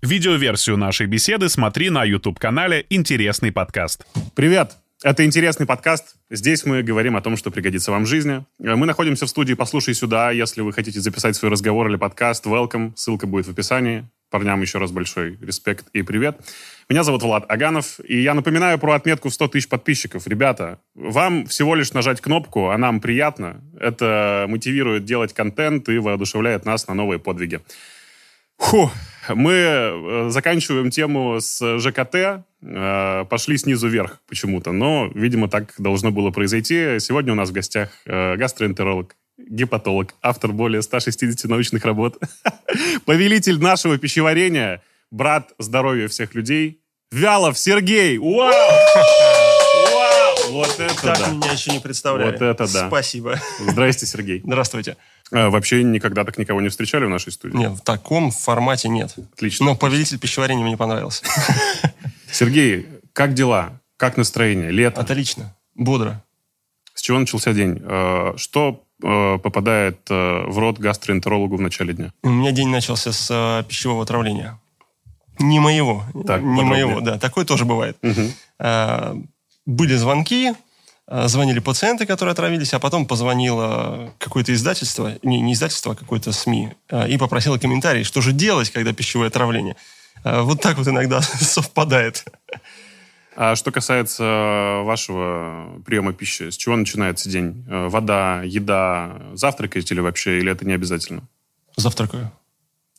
Видеоверсию нашей беседы смотри на YouTube-канале «Интересный подкаст». Привет! Это интересный подкаст. Здесь мы говорим о том, что пригодится вам в жизни. Мы находимся в студии «Послушай сюда». Если вы хотите записать свой разговор или подкаст, welcome. Ссылка будет в описании. Парням еще раз большой респект и привет. Меня зовут Влад Аганов, и я напоминаю про отметку в 100 тысяч подписчиков. Ребята, вам всего лишь нажать кнопку, а нам приятно. Это мотивирует делать контент и воодушевляет нас на новые подвиги. Фу, мы э, заканчиваем тему с ЖКТ, э, пошли снизу вверх почему-то, но, видимо, так должно было произойти. Сегодня у нас в гостях э, гастроэнтеролог, гепатолог, автор более 160 научных работ, повелитель нашего пищеварения, брат здоровья всех людей, Вялов Сергей! Вау! Вот это Так да! меня еще не представляли. Вот это да. Спасибо. Здрасте, Сергей. Здравствуйте. А, Вообще никогда так никого не встречали в нашей студии? Нет, в таком формате нет. Отлично. Но повелитель пищеварения мне понравился. Сергей, как дела? Как настроение? Лето? Отлично. Бодро. С чего начался день? Э, Что э, попадает э, в рот гастроэнтерологу в начале дня? У меня день начался с пищевого отравления. Не моего. Так, не подробнее. моего, да. Такое тоже бывает. Мгм. Были звонки, а, звонили пациенты, которые отравились, а потом позвонило какое-то издательство, не, не издательство, а какое-то СМИ, а, и попросило комментарий, что же делать, когда пищевое отравление. А, Вот так вот иногда совпадает. А что касается вашего приема пищи, с чего начинается день? Э, Вода, еда, завтракаете ли вообще, или это не обязательно? Завтракаю.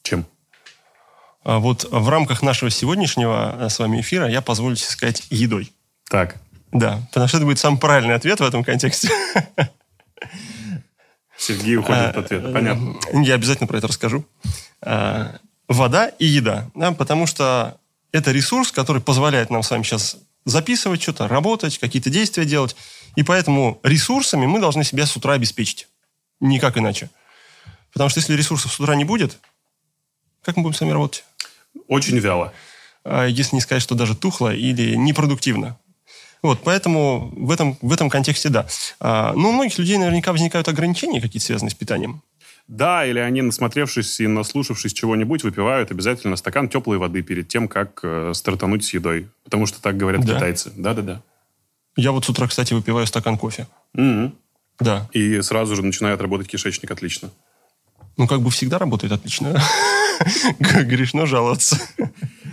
Чем? А Вот в рамках нашего сегодняшнего э, с вами эфира я позволю себе сказать едой. Так, Да, потому что это будет самый правильный ответ в этом контексте. Сергей уходит А, от ответа. Понятно. Я обязательно про это расскажу. А, Вода и еда. да, потому что это ресурс, который позволяет нам с вами сейчас записывать что-то, работать, какие-то действия делать. И поэтому ресурсами мы должны себя с утра обеспечить. Никак иначе. Потому что если ресурсов с утра не будет, как мы будем с вами работать? Очень вяло. а если не сказать, что даже тухло или непродуктивно. Вот, поэтому в этом, в этом контексте да. А, но у многих людей наверняка возникают ограничения какие-то, связанные с питанием. Да, или они, насмотревшись и наслушавшись чего-нибудь, выпивают обязательно стакан теплой воды перед тем, как э, стартануть с едой. Потому что так говорят Да. китайцы. Да-да-да. Я вот с утра, кстати, выпиваю стакан кофе. Мгм. Да. И сразу же начинает работать кишечник отлично. Ну, как бы всегда работает отлично. Грешно жаловаться.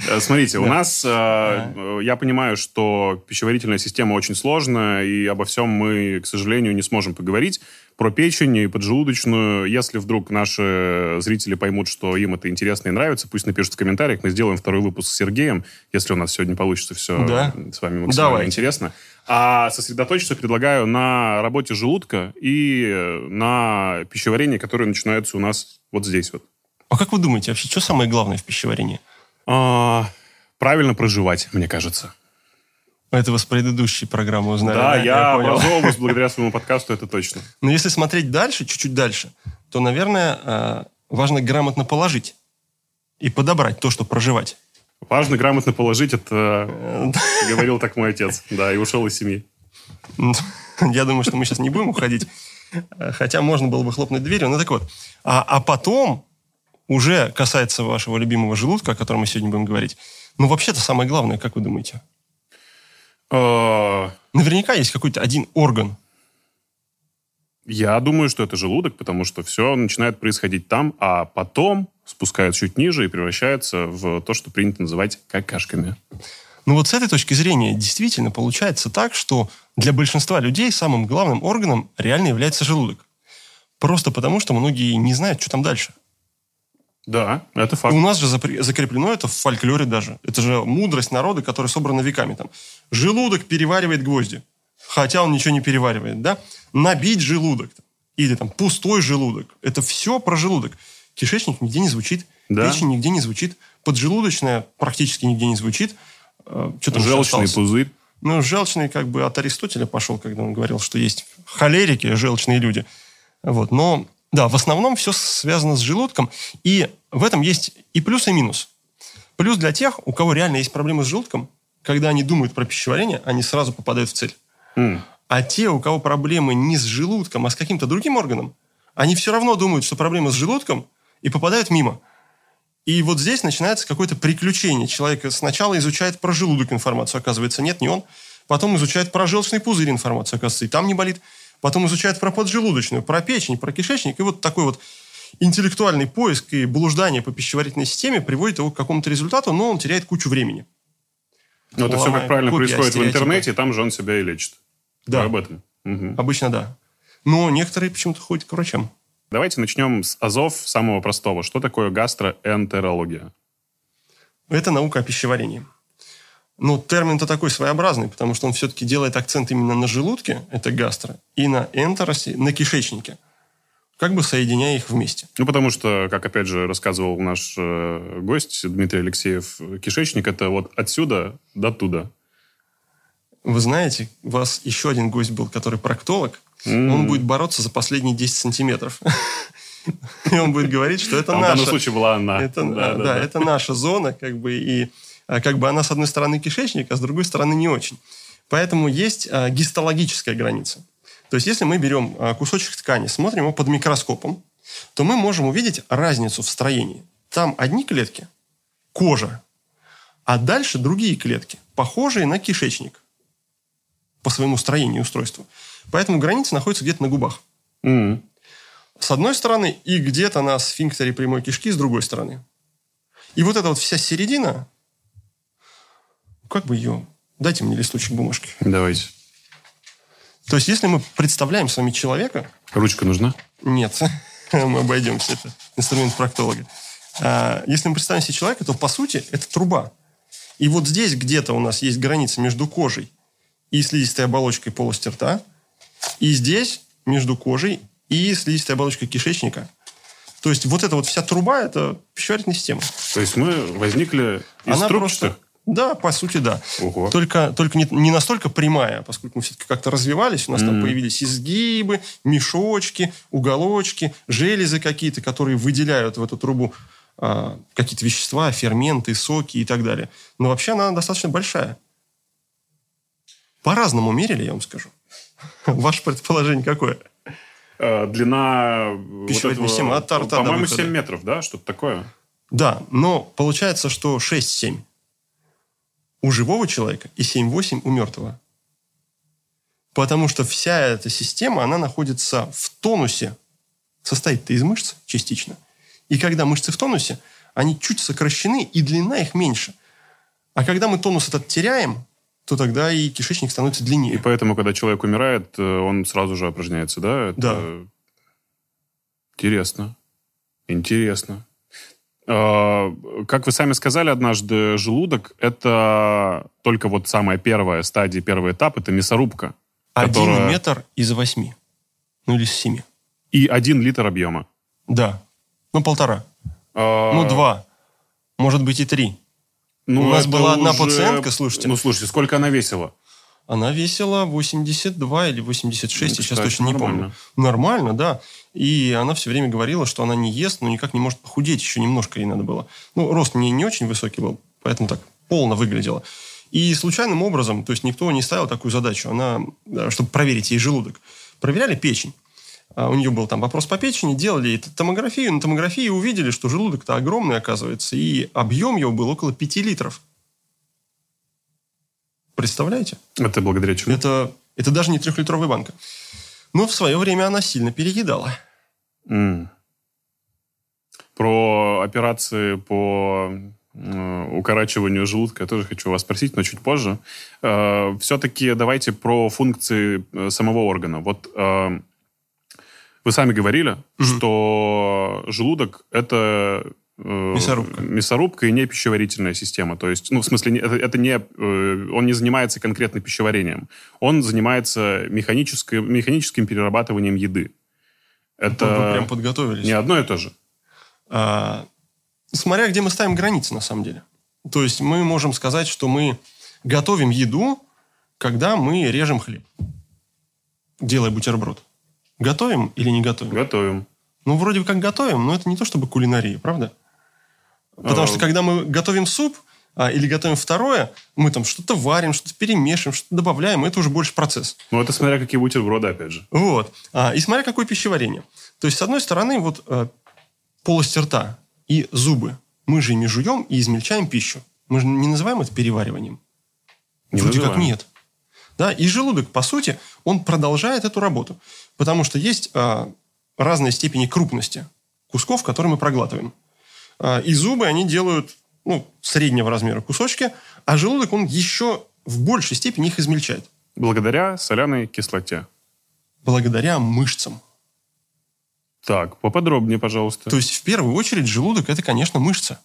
Э, Смотрите, у нас, э, э, я понимаю, что пищеварительная система очень сложная, и обо всем мы, к сожалению, не сможем поговорить. Про печень и поджелудочную. Если вдруг наши зрители поймут, что им это интересно и нравится, пусть напишут в комментариях. Мы сделаем второй выпуск с Сергеем, если у нас сегодня получится все Да. с вами максимально Давайте. интересно. А сосредоточиться предлагаю на работе желудка и на пищеварении, которое начинается у нас вот здесь вот. А как вы думаете, вообще, что самое главное в пищеварении? А, правильно проживать, мне кажется. Это вы с предыдущей программы узнали. Да, я, понял. образовываюсь благодаря своему подкасту, это точно. Но если смотреть дальше, чуть-чуть дальше, то, наверное, э, важно грамотно положить и подобрать то, что проживать. Важно грамотно положить, это Э, говорил так мой отец, да, и ушел из семьи. Я думаю, что мы сейчас не будем уходить. Э, Хотя можно было бы хлопнуть дверью. Ну так вот. А, а потом уже касается вашего любимого желудка, о котором мы сегодня будем говорить. Ну, вообще-то самое главное, как вы думаете? Э, Наверняка есть какой-то один орган. Я думаю, что это желудок, потому что все начинает происходить там, а потом спускается чуть ниже и превращается в то, что принято называть какашками. Но вот с этой точки зрения действительно получается так, что для большинства людей самым главным органом реально является желудок. Просто потому, что многие не знают, что там дальше. Да, это факт. У нас же закреплено это в фольклоре даже. Это же мудрость народа, которая собрана веками. Там. Желудок переваривает гвозди. Хотя он ничего не переваривает, да? Набить желудок. Или там пустой желудок. Это все про желудок. Кишечник нигде не звучит. Да. Печень нигде не звучит. Поджелудочная практически нигде не звучит. Э, Что там еще Желчный пузырь. Ну, желчный как бы от Аристотеля пошел, когда он говорил, что есть холерики, желчные люди. Вот. Но, да, в основном все связано с желудком. И в этом есть и плюс, и минус. Плюс для тех, у кого реально есть проблемы с желудком, когда они думают про пищеварение, они сразу попадают в цель. М. А те, у кого проблемы не с желудком, а с каким-то другим органом, они все равно думают, что проблема с желудком, и попадают мимо. И вот здесь начинается какое-то приключение. Человек сначала изучает про желудок информацию, оказывается, нет, не он. Потом изучает про желчный пузырь информацию, оказывается, и там не болит. Потом изучает про поджелудочную, про печень, про кишечник. И вот такой вот интеллектуальный поиск и блуждание по пищеварительной системе приводит его к какому-то результату, но он теряет кучу времени. Ну, это все, как правильно происходит в интернете, и там же он себя и лечит. Да. Вы об этом. Мгм. Обычно да. Но некоторые почему-то ходят к врачам. Давайте начнем с азов самого простого. Что такое гастроэнтерология? Это наука о пищеварении. Ну, термин-то такой своеобразный, потому что он все-таки делает акцент именно на желудке, это гастро, и на энтеросе, на кишечнике. Как бы соединяя их вместе. Ну, потому что, как опять же рассказывал наш э, гость Дмитрий Алексеев, кишечник это вот отсюда до туда. Вы знаете, у вас еще один гость был, который проктолог. М. Он будет бороться за последние 10 сантиметров. И он будет говорить, что это А в данном наша... случае была она. Это, Да, это наша зона, как бы, и а, как бы она с одной стороны кишечник, а с другой стороны не очень. Поэтому есть а, гистологическая граница. То есть, если мы берем а, кусочек ткани, смотрим его под микроскопом, то мы можем увидеть разницу в строении. Там одни клетки, кожа, а дальше другие клетки, похожие на кишечник по своему строению и устройству. Поэтому граница находится где-то на губах. М. С одной стороны, и где-то на сфинктере прямой кишки с другой стороны. И вот эта вот вся середина, как бы ее... Дайте мне листочек бумажки. Давайте. То есть, если мы представляем с вами человека... Ручка нужна? Нет, мы обойдемся. Это инструмент проктолога. А, Если мы представим себе человека, то, по сути, это труба. И вот здесь где-то у нас есть граница между кожей и слизистой оболочкой полости рта. И здесь между кожей и слизистой оболочкой кишечника. То есть вот эта вот вся труба – это пищеварительная система. То есть мы возникли из Она трубчатых? просто... Да, по сути, да. Ого. Только, только не, не настолько прямая, поскольку мы все-таки как-то развивались, у нас там Мгм. появились изгибы, мешочки, уголочки, железы какие-то, которые выделяют в эту трубу а, какие-то вещества, ферменты, соки и так далее. Но вообще она достаточно большая. По-разному мерили, я вам скажу. Ваше предположение какое? Э, Длина... вот этого, системы от По-моему, выхода. 7 метров, да? Что-то такое. Да, но получается, что 6-7 у живого человека и 7-8 у мертвого. Потому что вся эта система, она находится в тонусе. Состоит-то из мышц частично. И когда мышцы в тонусе, они чуть сокращены, и длина их меньше. А когда мы тонус этот теряем, то тогда и кишечник становится И длиннее. поэтому, когда человек умирает, э, он сразу же опорожняется, да? Это Да. Интересно. Интересно. Э, Как вы сами сказали однажды, желудок – это только вот самая первая стадия, первый этап – это мясорубка. Один которая- метр из восьми. Ну, или из семи. И один литр объема. Да. Ну, полтора. Э, Ну, два. Может быть, и три. ну, У нас была одна уже- пациентка, слушайте. Ну, слушайте, сколько она весила? Она весила 82 или 86, Ну, я сейчас точно не нормально. помню. Нормально, да. И она все время говорила, что она не ест, но никак не может похудеть, еще немножко ей надо было. Ну, рост не, не очень высокий был, поэтому так полно выглядела. И случайным образом, то есть никто не ставил такую задачу, она, э, чтобы проверить ей желудок, проверяли печень. А У нее был там вопрос по печени, делали ей томографию. На томографии увидели, что желудок-то огромный, оказывается, и объем его был около 5 литров. Представляете? Это благодаря чему? Это, это даже не трехлитровая банка. Но в свое время она сильно переедала. М. Про операции по э, укорачиванию желудка я тоже хочу вас спросить, но чуть позже. все-таки давайте про функции э, самого органа. Вот э, вы сами говорили, Мгм. что желудок это э, Мясорубка. мясорубка и не пищеварительная система. То есть, ну, в смысле, это, это не, э, он не занимается конкретно пищеварением. Он занимается механической, механическим перерабатыванием еды. Это Вы прям подготовились. не одно и то же. А, смотря где мы ставим границы, на самом деле. То есть мы можем сказать, что мы готовим еду, когда мы режем хлеб, делая бутерброд. Готовим или не готовим? Готовим. Ну, вроде как готовим, но это не то чтобы кулинария, правда? Потому А. что когда мы готовим суп а, или готовим второе, мы там что-то варим, что-то перемешиваем, что-то добавляем, это уже больше процесс. Ну, это смотря какие бутерброды, опять же. Вот. А, и смотря какое пищеварение. То есть, с одной стороны, вот э, полость рта и зубы Мы же ими жуем и измельчаем пищу. Мы же не называем это перевариванием. Не Вроде как называем. нет. Да, и желудок, по сути, он продолжает эту работу. Потому что есть а, разные степени крупности кусков, которые мы проглатываем. А, и зубы, они делают ну, среднего размера кусочки, а желудок, он еще в большей степени их измельчает. Благодаря соляной кислоте. Благодаря мышцам. Так, поподробнее, пожалуйста. То есть, в первую очередь, желудок – это, конечно, мышца.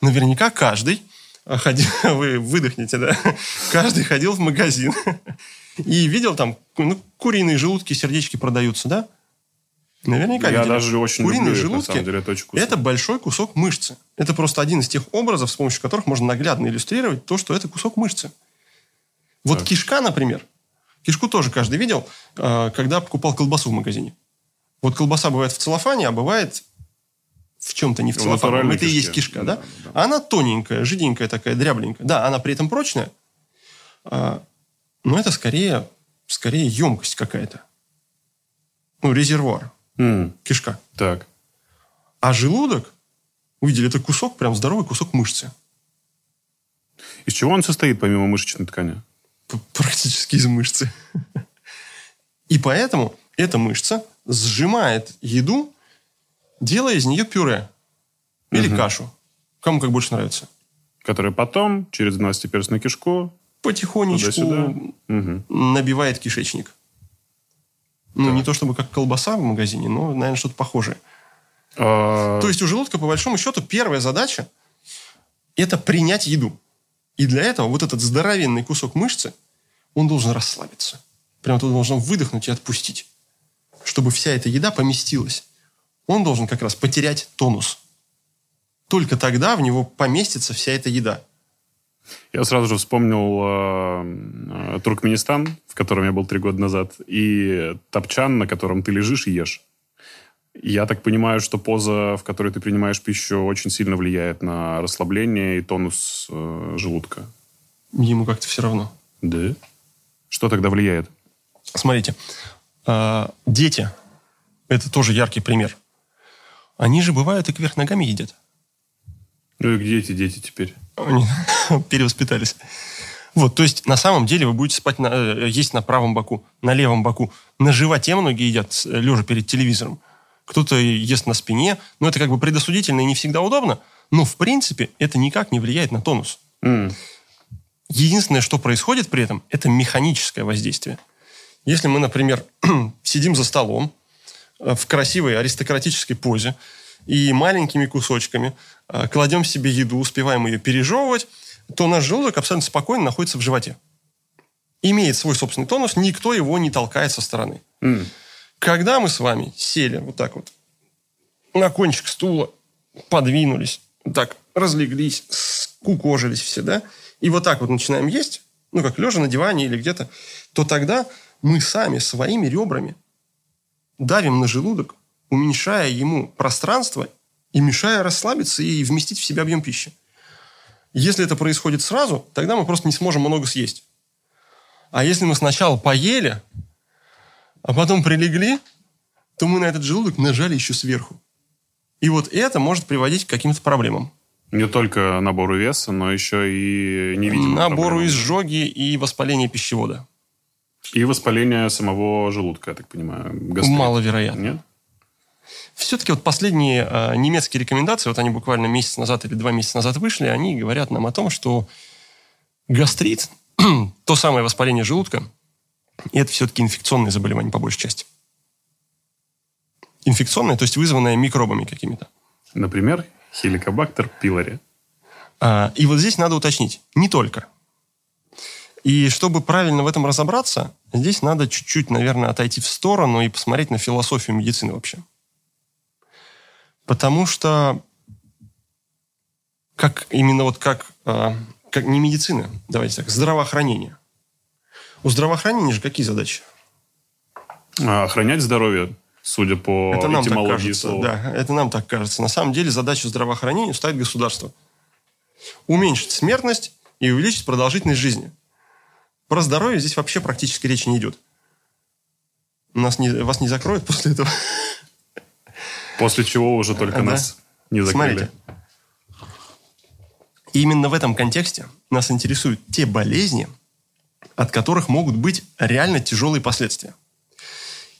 Наверняка каждый а, ходил, вы выдохнете, да? Каждый ходил в магазин и видел там, ну, куриные желудки, сердечки продаются, да? Наверняка Я видели. даже очень Куриные люблю их, на желудки самом деле, это очень вкусно. это большой кусок мышцы. Это просто один из тех образов, с помощью которых можно наглядно иллюстрировать то, что это кусок мышцы. Вот Так. кишка, например. Кишку тоже каждый видел, а, когда покупал колбасу в магазине. Вот колбаса бывает в целлофане, а бывает в чем-то не в целлофане. натуральной Это и есть кишка, да? Да, да, Она тоненькая, жиденькая такая, дрябленькая. Да, она при этом прочная, а, но это скорее, скорее емкость какая-то. Ну, резервуар, М, кишка. Так. А желудок, увидели, это кусок, прям здоровый кусок мышцы. Из чего он состоит, помимо мышечной ткани? П- Практически из мышцы. И поэтому эта мышца сжимает еду, делая из нее пюре. Или Мгм. кашу. Кому как больше нравится. Который потом через двенадцатиперстную кишку Потихонечку. Мгм. набивает кишечник. Ну, Так. не то чтобы как колбаса в магазине, но, наверное, что-то похожее. А, То есть у желудка, по большому счету, первая задача – это принять еду. И для этого вот этот здоровенный кусок мышцы, он должен расслабиться. Прям тут должен выдохнуть и отпустить. Чтобы вся эта еда поместилась. Он должен как раз потерять тонус. Только тогда в него поместится вся эта еда. Я сразу же вспомнил э, э, Туркменистан, в котором я был три года назад, и топчан, на котором ты лежишь и ешь. Я так понимаю, что поза, в которой ты принимаешь пищу, очень сильно влияет на расслабление и тонус э, желудка. Ему как-то все равно. Да? Что тогда влияет? Смотрите, а, дети – это тоже яркий пример. Они же бывают и кверх ногами едят. Ну и где эти дети теперь? Они перевоспитались. Вот, то есть на самом деле вы будете спать на, э, есть на правом боку, на левом боку. На животе многие едят, э, лежа перед телевизором. Кто-то ест на спине. Но это как бы предосудительно и не всегда удобно. Но в принципе это никак не влияет на тонус. М, Единственное, что происходит при этом, это механическое воздействие. Если мы, например, сидим за столом э, в красивой аристократической позе и маленькими кусочками э, кладем себе еду, успеваем ее пережевывать, то наш желудок абсолютно спокойно находится в животе. Имеет свой собственный тонус, никто его не толкает со стороны. м. Когда мы с вами сели вот так вот на кончик стула, подвинулись, вот так разлеглись, скукожились все, да, и вот так вот начинаем есть, ну, как лежа на диване или где-то, то тогда мы сами своими ребрами давим на желудок, уменьшая ему пространство и мешая расслабиться и вместить в себя объем пищи. Если это происходит сразу, тогда мы просто не сможем много съесть. А если мы сначала поели, а потом прилегли, то мы на этот желудок нажали еще сверху. И вот это может приводить к каким-то проблемам. Не только набору веса, но еще и невидимым Набору проблемам. изжоги и воспаления пищевода. И воспаление самого желудка, я так понимаю. гастрит. Маловероятно. Нет? Все-таки вот последние э, немецкие рекомендации, вот они буквально месяц назад или два месяца назад вышли, они говорят нам о том, что гастрит, то самое воспаление желудка, это все-таки инфекционное заболевание по большей части. Инфекционное, то есть вызванное микробами какими-то. Например, хеликобактер пилори. А, И вот здесь надо уточнить, не только. И чтобы правильно в этом разобраться, здесь надо чуть-чуть, наверное, отойти в сторону и посмотреть на философию медицины вообще. Потому что как именно вот как, а, как не медицина, давайте так, здравоохранение. У здравоохранения же какие задачи? А, Охранять здоровье, судя по это нам так кажется. слова. Да, это нам так кажется. На самом деле задачу здравоохранения ставит государство. Уменьшить смертность и увеличить продолжительность жизни. Про здоровье здесь вообще практически речи не идет. Нас не, вас не закроют после этого. После чего уже только Да. нас Не закрыли. Смотрите. И именно в этом контексте нас интересуют те болезни, от которых могут быть реально тяжелые последствия.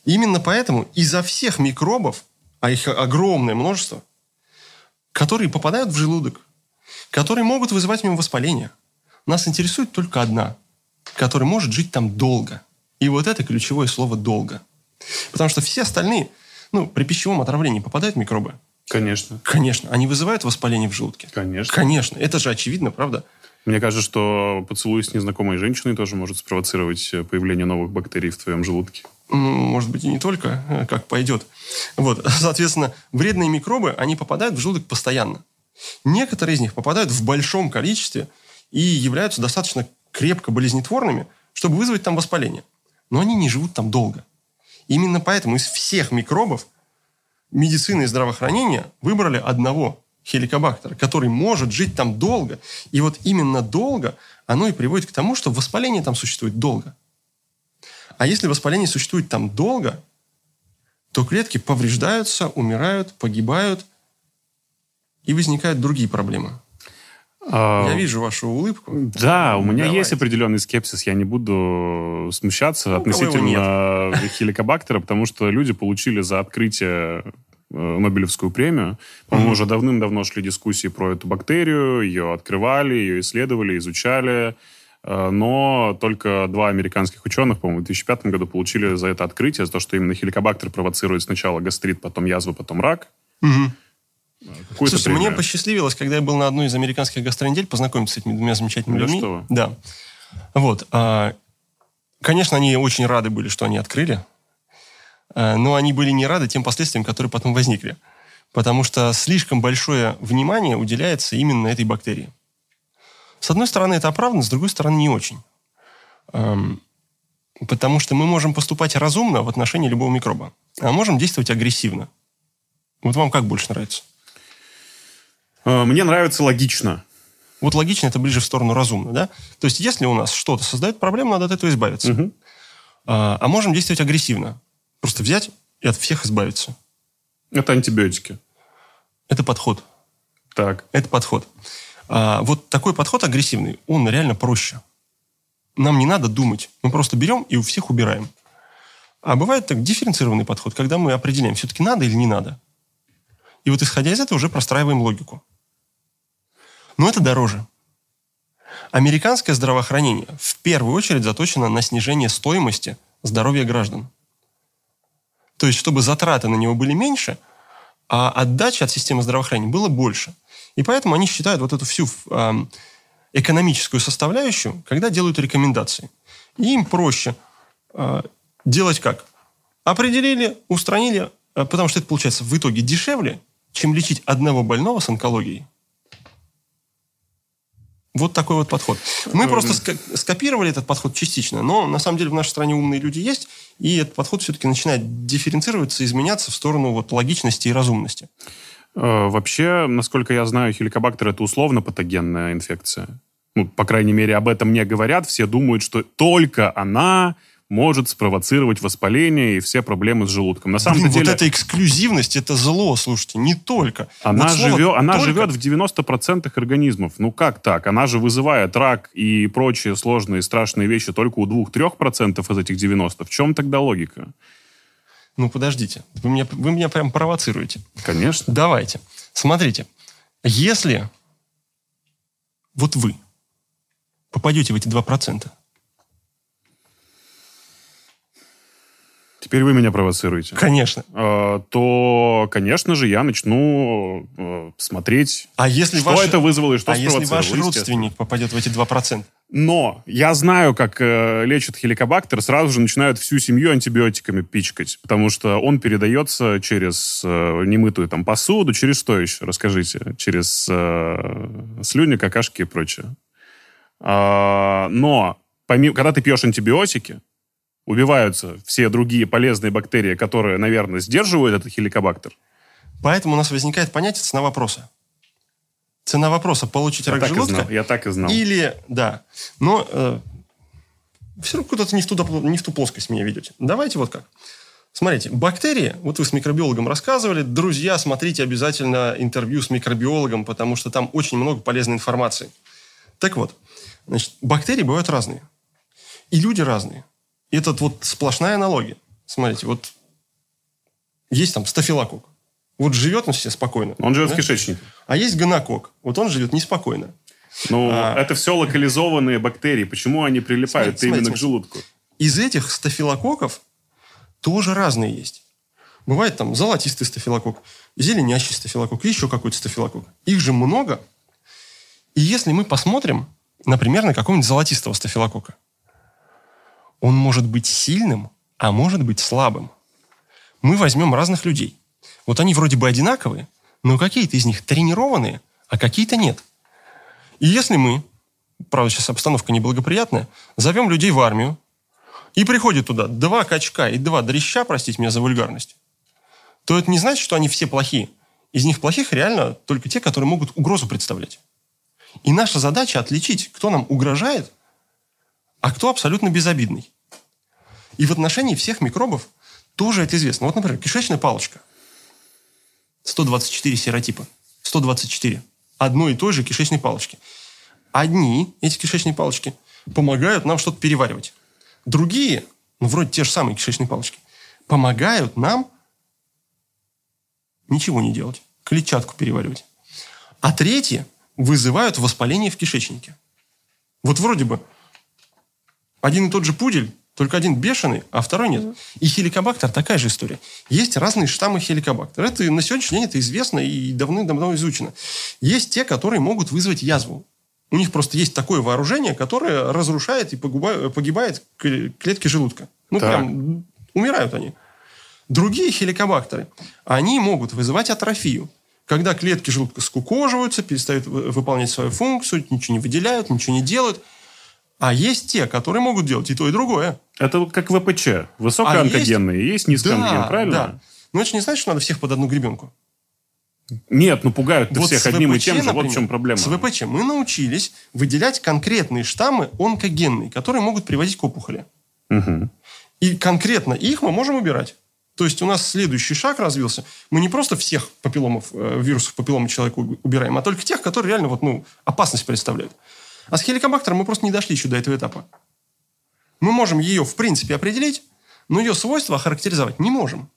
Именно поэтому изо всех микробов, а их огромное множество, которые попадают в желудок, которые могут вызывать в нем воспаление, нас интересует только одна, которая может жить там долго. И вот это ключевое слово «долго». Потому что все остальные, ну, при пищевом отравлении попадают микробы. Конечно. Конечно. Они вызывают воспаление в желудке. Конечно. Конечно. Это же очевидно, правда? Мне кажется, что поцелуй с незнакомой женщиной тоже может спровоцировать э, появление новых бактерий в твоем желудке. Может быть, и не только, э, как пойдет. Вот, соответственно, вредные микробы, они попадают в желудок постоянно. Некоторые из них попадают в большом количестве и являются достаточно крепко болезнетворными, чтобы вызвать там воспаление. Но они не живут там долго. Именно поэтому из всех микробов медицина и здравоохранение выбрали одного хеликобактера, который может жить там долго. И вот именно долго оно и приводит к тому, что воспаление там существует долго. А если воспаление существует там долго, то клетки повреждаются, умирают, погибают, и возникают другие проблемы. А, Я вижу вашу улыбку. Да, у меня Давайте. есть определенный скепсис. Я не буду смущаться Ну, относительно хеликобактера, потому что люди получили за открытие э, Нобелевскую премию. По-моему, уже давным-давно шли дискуссии про эту бактерию. Ее открывали, ее исследовали, изучали. Э, Но только два американских ученых, по-моему, в 2005 году получили за это открытие, за то, что именно хеликобактер провоцирует сначала гастрит, потом язву, потом рак. Мгм. Слушайте, мне премию. посчастливилось, когда я был на одной из американских гастроneдель, познакомиться с этими двумя замечательными Да людьми. что вы. Да. Вот. а, Конечно, они очень рады были, что они открыли, а, но они были не рады тем последствиям, которые потом возникли. Потому что слишком большое внимание уделяется именно этой бактерии. С одной стороны, это оправданно, с другой стороны, не очень. Потому что мы можем поступать разумно в отношении любого микроба, а можем действовать агрессивно. Вот вам как больше нравится? Э, Мне нравится логично. Вот логично это ближе в сторону разумно, да? То есть, если у нас что-то создает проблему, надо от этого избавиться. Мгм. А, а можем действовать агрессивно. Просто взять и от всех избавиться. Это антибиотики. Это подход. Так. Это подход. А, вот такой подход агрессивный, он реально проще. Нам не надо думать. Мы просто берем и у всех убираем. А бывает так дифференцированный подход, когда мы определяем, все-таки надо или не надо. И вот исходя из этого уже простраиваем логику. Но это дороже. Американское здравоохранение в первую очередь заточено на снижение стоимости здоровья граждан. То есть, чтобы затраты на него были меньше, а отдача от системы здравоохранения было больше. И поэтому они считают вот эту всю ам, экономическую составляющую, когда делают рекомендации. И им проще а, делать как? Определили, устранили, а, потому что это получается в итоге дешевле, чем лечить одного больного с онкологией. Вот такой вот подход. Мы просто скопировали этот подход частично, но на самом деле в нашей стране умные люди есть, и этот подход все-таки начинает дифференцироваться, изменяться в сторону вот логичности и разумности. Э, Вообще, насколько я знаю, хеликобактер это условно патогенная инфекция. Ну, по крайней мере, об этом не говорят. Все думают, что только она может спровоцировать воспаление и все проблемы с желудком. На самом Блин, деле, вот эта эксклюзивность, это зло, слушайте, не только. она, Вот живет, она «только» живет в 90% организмов. Ну как так? Она же вызывает рак и прочие сложные страшные вещи только у 2-3% из этих 90%. В чем тогда логика? Ну, подождите, вы меня, вы меня прям провоцируете. Конечно. Давайте. Смотрите, если вот вы попадете в эти 2%, Теперь вы меня провоцируете. конечно. Э, то, конечно же, я начну э, смотреть, А если что ваш, это вызвало и что а если спровоцировало. ваш естественно. родственник попадет в эти 2%? Но я знаю, как э, лечат хеликобактер, сразу же начинают всю семью антибиотиками пичкать, потому что он передается через э, немытую там посуду, через что еще, расскажите, через э, слюни, какашки и прочее. А, но помимо, когда ты пьешь антибиотики, убиваются все другие полезные бактерии, которые, наверное, сдерживают этот хеликобактер. Поэтому у нас возникает понятие цена вопроса. Цена вопроса получить Я рак желудка знал, я так и знал. или да. Но все равно куда-то не в, ту, не в ту плоскость меня ведете. Давайте вот как. Смотрите, бактерии, вот вы с микробиологом рассказывали, друзья, смотрите обязательно интервью с микробиологом, потому что там очень много полезной информации. Так вот, значит, бактерии бывают разные. И люди разные. Это вот сплошная аналогия. Смотрите, вот есть там стафилококк. Вот живет он себе спокойно. Он живет да? в кишечнике. А есть гонокок. Вот он живет неспокойно. Ну, А. это все локализованные бактерии. Почему они прилипают Смотрите, именно смотрите, к желудку? Из этих стафилококков тоже разные есть. Бывает там золотистый стафилококк, зеленящий стафилококк, и еще какой-то стафилококк. Их же много. И если мы посмотрим, например, на какого-нибудь золотистого стафилококка, он может быть сильным, а может быть слабым. Мы возьмем разных людей. Вот они вроде бы одинаковые, но какие-то из них тренированные, а какие-то нет. И если мы, правда, сейчас обстановка неблагоприятная, зовем людей в армию, и приходит туда два качка и два дрища, простите меня за вульгарность, то это не значит, что они все плохие. Из них плохих реально только те, которые могут угрозу представлять. И наша задача отличить, кто нам угрожает, а кто абсолютно безобидный. И в отношении всех микробов тоже это известно. Вот, например, кишечная палочка. 124 серотипа. 124. Одной и той же кишечной палочки. Одни, эти кишечные палочки, помогают нам что-то переваривать. Другие, ну, вроде те же самые кишечные палочки, помогают нам ничего не делать. Клетчатку переваривать. А третьи вызывают воспаление в кишечнике. Вот вроде бы один и тот же пудель, только один бешеный, а второй нет. И хеликобактер такая же история. Есть разные штаммы хеликобактера. Это на сегодняшний день это известно и давным-давно изучено. Есть те, которые могут вызвать язву. У них просто есть такое вооружение, которое разрушает и погибает кле- клетки желудка. Ну, Так. прям умирают они. Другие хеликобактеры, они могут вызывать атрофию. Когда клетки желудка скукоживаются, перестают вы- выполнять свою функцию, ничего не выделяют, ничего не делают. А есть те, которые могут делать и то, и другое. Это как ВПЧ. Высокоонкогенные. есть, низкоонкогенные, правильно? Да. Но это же не значит, что надо всех под одну гребенку. Нет, ну пугают Вот всех одним и ВПЧ, тем же. Вот в например, чем проблема. С ВПЧ мы научились выделять конкретные штаммы онкогенные, которые могут приводить к опухоли. Мгм. И конкретно их мы можем убирать. То есть у нас следующий шаг развился. Мы не просто всех папилломов, э, вирусов папиллома человека убираем, а только тех, которые реально вот, ну, опасность представляют. А с хеликобактером мы просто не дошли еще до этого этапа. Мы можем ее, в принципе, определить, но ее свойства охарактеризовать не можем.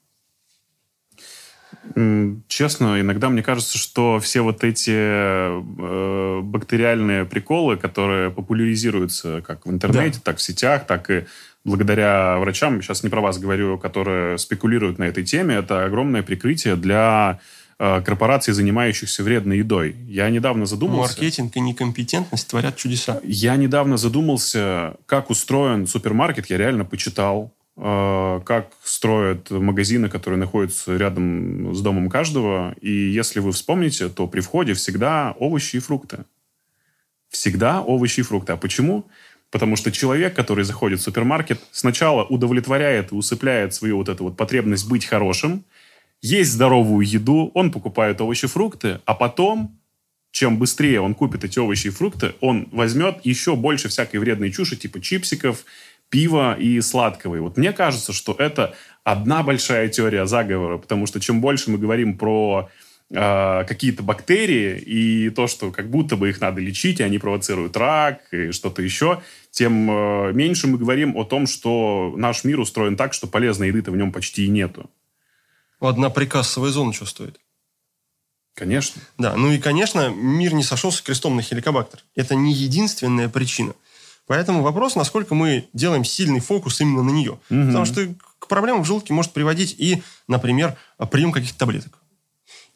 Честно, иногда мне кажется, что все вот эти э, бактериальные приколы, которые популяризируются как в интернете, так в сетях, так и благодаря врачам, сейчас не про вас говорю, которые спекулируют на этой теме, это огромное прикрытие для корпораций, занимающихся вредной едой. Я недавно задумался... Маркетинг и некомпетентность творят чудеса. Я недавно задумался, как устроен супермаркет. Я реально почитал, э, как строят магазины, которые находятся рядом с домом каждого. И если вы вспомните, то при входе всегда овощи и фрукты. Всегда овощи и фрукты. А почему? Потому что человек, который заходит в супермаркет, сначала удовлетворяет и усыпляет свою вот эту вот потребность быть хорошим, есть здоровую еду, он покупает овощи фрукты, а потом чем быстрее он купит эти овощи и фрукты, он возьмет еще больше всякой вредной чуши, типа чипсиков, пива и сладкого. И вот мне кажется, что это одна большая теория заговора, потому что чем больше мы говорим про э, какие-то бактерии и то, что как будто бы их надо лечить, и они провоцируют рак и что-то еще, тем э, меньше мы говорим о том, что наш мир устроен так, что полезной еды-то в нем почти и нету. Одна прикассовая зона что стоит? Конечно. Да, ну и, конечно, мир не сошелся крестом на хеликобактер. Это не единственная причина. Поэтому вопрос, насколько мы делаем сильный фокус именно на нее. Мгм. Потому что к проблемам в желудке может приводить и, например, прием каких-то таблеток.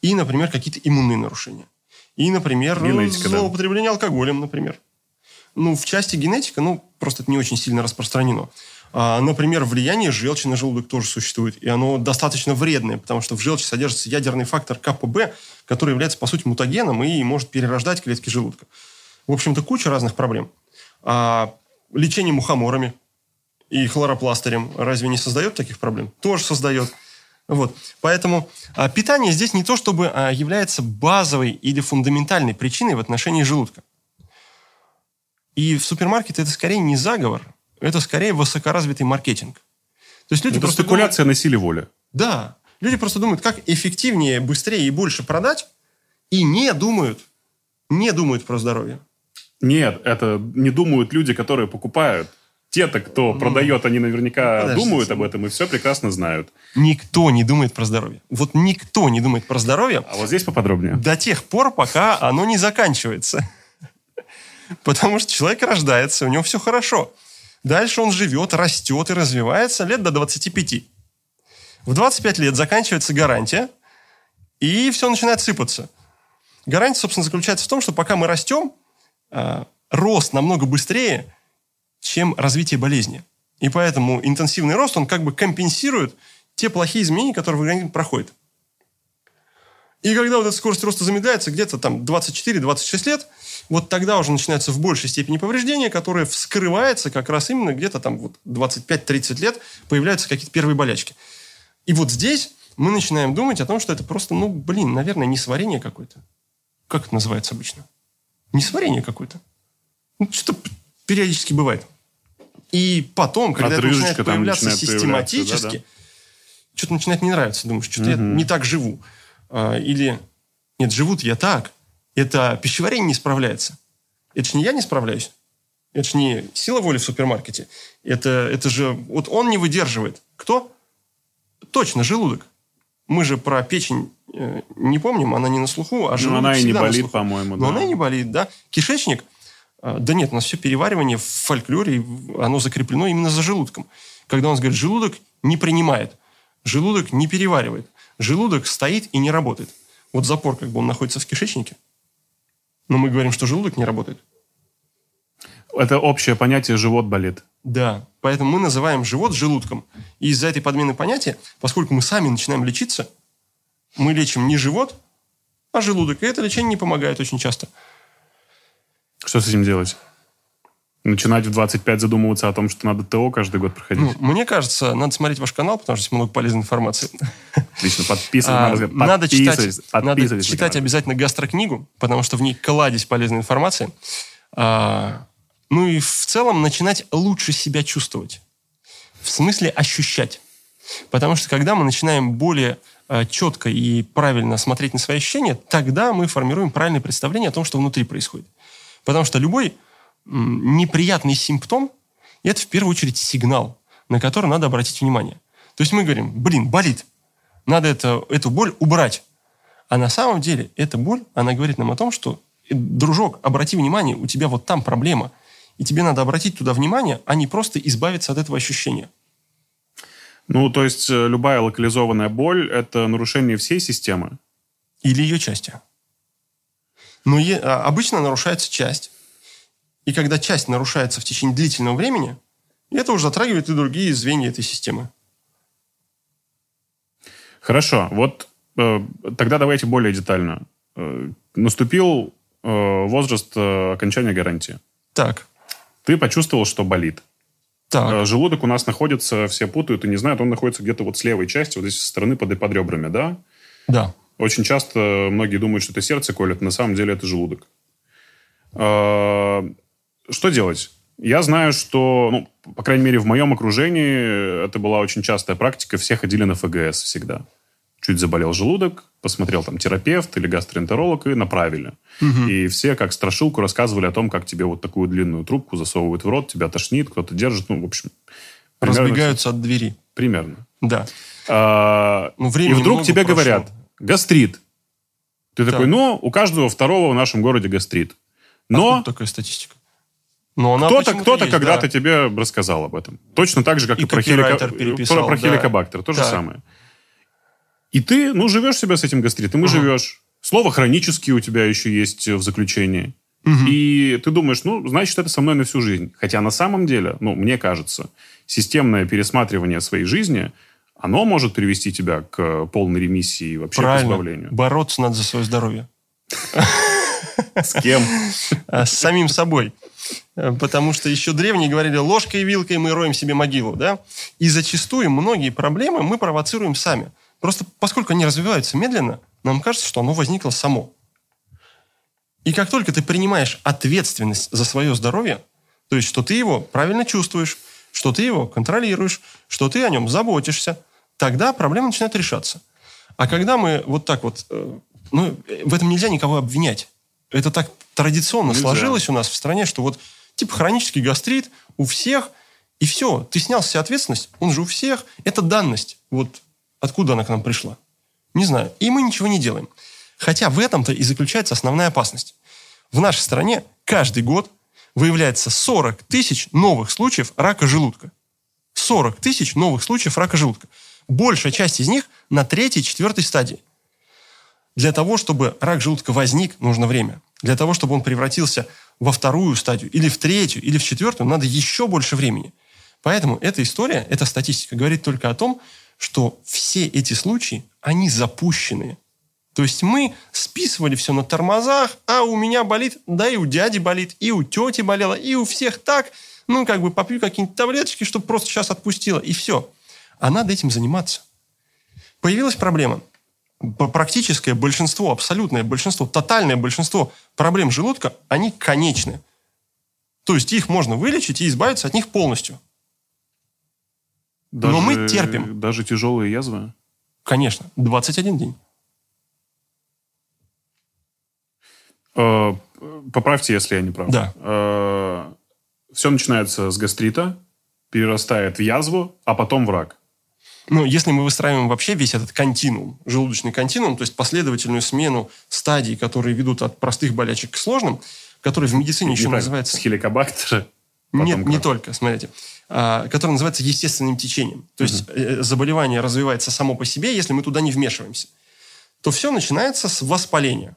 И, например, какие-то иммунные нарушения. И, например, Генетика, да. злоупотребление алкоголем, например. Ну, в части генетика, ну, просто это не очень сильно распространено. А, например, влияние желчи на желудок тоже существует. И оно достаточно вредное, потому что в желчи содержится ядерный фактор КПБ, который является, по сути, мутагеном и может перерождать клетки желудка. В общем-то, куча разных проблем. А лечение мухоморами и хлоропластырем разве не создает таких проблем? Тоже создает. Вот. Поэтому а, питание здесь не то, чтобы а, является базовой или фундаментальной причиной в отношении желудка. И в супермаркете это скорее не заговор, это скорее высокоразвитый маркетинг. То есть люди Это просто спекуляция на силе воли. Да. Люди просто думают, как эффективнее, быстрее и больше продать, и не думают, не думают про здоровье. Нет, это не думают люди, которые покупают. Те-то, кто продает, они наверняка подождите. думают об этом и все прекрасно знают. Никто не думает про здоровье. Вот никто не думает про здоровье А вот здесь поподробнее. до тех пор, пока оно не заканчивается. Потому что человек рождается, у него все хорошо. Дальше он живет, растет и развивается лет до 25. В 25 лет заканчивается гарантия, и все начинает сыпаться. Гарантия, собственно, заключается в том, что пока мы растем, а, рост намного быстрее, чем развитие болезни. И поэтому интенсивный рост, он как бы компенсирует те плохие изменения, которые в организме проходят. И когда вот эта скорость роста замедляется где-то там 24-26 лет, вот тогда уже начинается в большей степени повреждение, которое вскрывается как раз именно где-то там вот 25-30 лет появляются какие-то первые болячки. И вот здесь мы начинаем думать о том, что это просто, ну, блин, наверное, несварение какое-то. Как это называется обычно? Несварение какое-то. Ну, что периодически бывает. И потом, когда это начинает появляться начинает появляться, систематически, да-да. что-то начинает не нравиться. Думаешь, что-то я не так живу. А, или, нет, живут я так. Это пищеварение не справляется. Это же не я не справляюсь. Это же не сила воли в супермаркете. Это, это же... Вот он не выдерживает. Кто? Точно, желудок. Мы же про печень э, не помним, она не на слуху, а желудок она и не болит, по-моему, Но да. она и не болит, да. Кишечник, а, да нет, у нас все переваривание в фольклоре, оно закреплено именно за желудком. Когда нас говорит, желудок не принимает, желудок не переваривает, желудок стоит и не работает. Вот запор, как бы он находится в кишечнике, но мы говорим, что желудок не работает. Это общее понятие «живот болит». Да, поэтому мы называем живот желудком. И из-за этой подмены понятия, поскольку мы сами начинаем лечиться, мы лечим не живот, а желудок. И это лечение не помогает очень часто. Что с этим делать? Начинать в 25 задумываться о том, что надо ТО каждый год проходить. Ну, мне кажется, надо смотреть ваш канал, потому что здесь много полезной информации. Отлично, подписывайтесь. А, надо читать, надо читать обязательно гастрокнигу, потому что в ней кладезь полезной информации. А, ну и в целом начинать лучше себя чувствовать. В смысле ощущать. Потому что когда мы начинаем более а, четко и правильно смотреть на свои ощущения, тогда мы формируем правильное представление о том, что внутри происходит. Потому что любой неприятный симптом – это в первую очередь сигнал, на который надо обратить внимание. То есть мы говорим, блин, болит, надо это, эту боль убрать. А на самом деле эта боль, она говорит нам о том, что, э, дружок, обрати внимание, у тебя вот там проблема. И тебе надо обратить туда внимание, а не просто избавиться от этого ощущения. Ну, то есть э, любая локализованная боль – это нарушение всей системы. Или ее части. Но е- а, обычно нарушается часть. И когда часть нарушается в течение длительного времени, это уже затрагивает и другие звенья этой системы. Хорошо, вот э, тогда давайте более детально. Э, наступил э, возраст э, окончания гарантии. Так, Ты почувствовал, что болит. так, Э, Желудок у нас находится, все путают и не знают, он находится где-то вот с левой части, вот здесь со стороны под, под ребрами, да? да. Очень часто многие думают, что это сердце колет, на самом деле это желудок. Что делать? Я знаю, что, ну, по крайней мере, в моем окружении это была очень частая практика. Все ходили на ФГС всегда. Чуть заболел желудок, посмотрел там терапевт или гастроэнтеролог и направили. И все как страшилку рассказывали о том, как тебе вот такую длинную трубку засовывают в рот, тебя тошнит, кто-то держит. Ну, в общем, примерно Разбегаются от двери. Примерно. Да. А, Ну, и вдруг тебе прошло. говорят, гастрит. Ты Так. такой, ну, у каждого второго в нашем городе гастрит. Но Откуда такая статистика? Но она кто-то, кто-то есть, когда-то да. тебе рассказал об этом. Точно так же, как и, И про, хелика- переписал, про, про да. хеликобактер. То же Так. самое. И ты, ну, живешь себя с этим гастритом, и Ага. живешь. Слово хронический у тебя еще есть в заключении. Мгм. И ты думаешь, ну, значит, это со мной на всю жизнь. Хотя на самом деле, ну, мне кажется, системное пересматривание своей жизни, оно может привести тебя к полной ремиссии и вообще к Правильно. избавлению. Бороться надо за свое здоровье. С кем? С самим собой. Э, Потому что еще древние говорили, ложкой и вилкой мы роем себе могилу, да? И зачастую многие проблемы мы провоцируем сами. Просто поскольку они развиваются медленно, нам кажется, что оно возникло само. И как только ты принимаешь ответственность за свое здоровье, то есть, что ты его правильно чувствуешь, что ты его контролируешь, что ты о нем заботишься, тогда проблема начинает решаться. А когда мы вот так вот... э, Ну, в этом нельзя никого обвинять. Это так традиционно Нельзя. сложилось у нас в стране, что вот типа хронический гастрит у всех, и все, ты снял себя ответственность, он же у всех. Это данность. Вот откуда она к нам пришла? Не знаю. И мы ничего не делаем. Хотя в этом-то и заключается основная опасность. В нашей стране каждый год выявляется 40 тысяч новых случаев рака желудка. 40 тысяч новых случаев рака желудка. Большая часть из них на третьей, четвертой стадии. Для того, чтобы рак желудка возник, нужно время. Для того, чтобы он превратился во вторую стадию, или в третью, или в четвертую, надо еще больше времени. Поэтому эта история, эта статистика говорит только о том, что все эти случаи, они запущенные. То есть мы списывали все на тормозах, а у меня болит, да и у дяди болит, и у тети болело, и у всех так. Ну, как бы попью какие-нибудь таблеточки, чтобы просто сейчас отпустило, и все. А надо этим заниматься. Появилась проблема. Практическое большинство, абсолютное большинство, тотальное большинство проблем желудка, они конечны. То есть их можно вылечить и избавиться от них полностью. Но мы терпим. Даже тяжелые язвы? Конечно, 21 день. Э, Поправьте, если я не прав. Да. Все начинается с гастрита, перерастает в язву, а потом в рак. Ну, если мы выстраиваем вообще весь этот континуум, желудочный континуум, то есть последовательную смену стадий, которые ведут от простых болячек к сложным, которые в медицине еще Неправильно. называются... С хеликобактера. Нет, потом не как? только, смотрите. А, который называется естественным течением. То есть э, заболевание развивается само по себе, если мы туда не вмешиваемся. То все начинается с воспаления.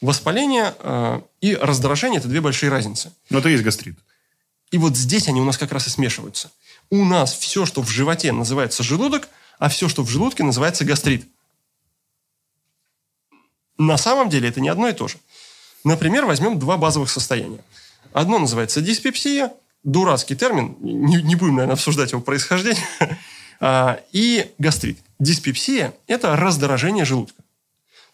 Воспаление э, и раздражение – это две большие разницы. Ну, это и есть гастрит. И вот здесь они у нас как раз и смешиваются. У нас все, что в животе, называется желудок, а все, что в желудке, называется гастрит. На самом деле это не одно и то же. Например, возьмем два базовых состояния. Одно называется диспепсия, дурацкий термин, не, не будем, наверное, обсуждать его происхождение, А, и гастрит. Диспепсия – это раздражение желудка.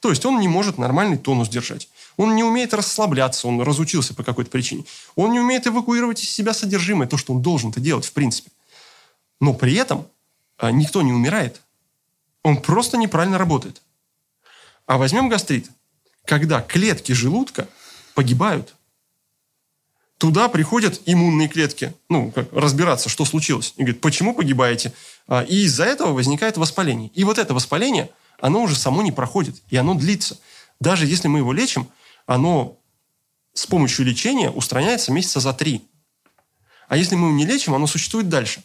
То есть он не может нормальный тонус держать. Он не умеет расслабляться, он разучился по какой-то причине. Он не умеет эвакуировать из себя содержимое, то, что он должен это делать, в принципе. Но при этом а, никто не умирает. Он просто неправильно работает. А возьмем гастрит. Когда клетки желудка погибают, туда приходят иммунные клетки, ну, как разбираться, что случилось. И говорят, почему погибаете? А, И из-за этого возникает воспаление. И вот это воспаление, оно уже само не проходит, и оно длится. Даже если мы его лечим, оно с помощью лечения устраняется месяца за три. А если мы его не лечим, оно существует дальше.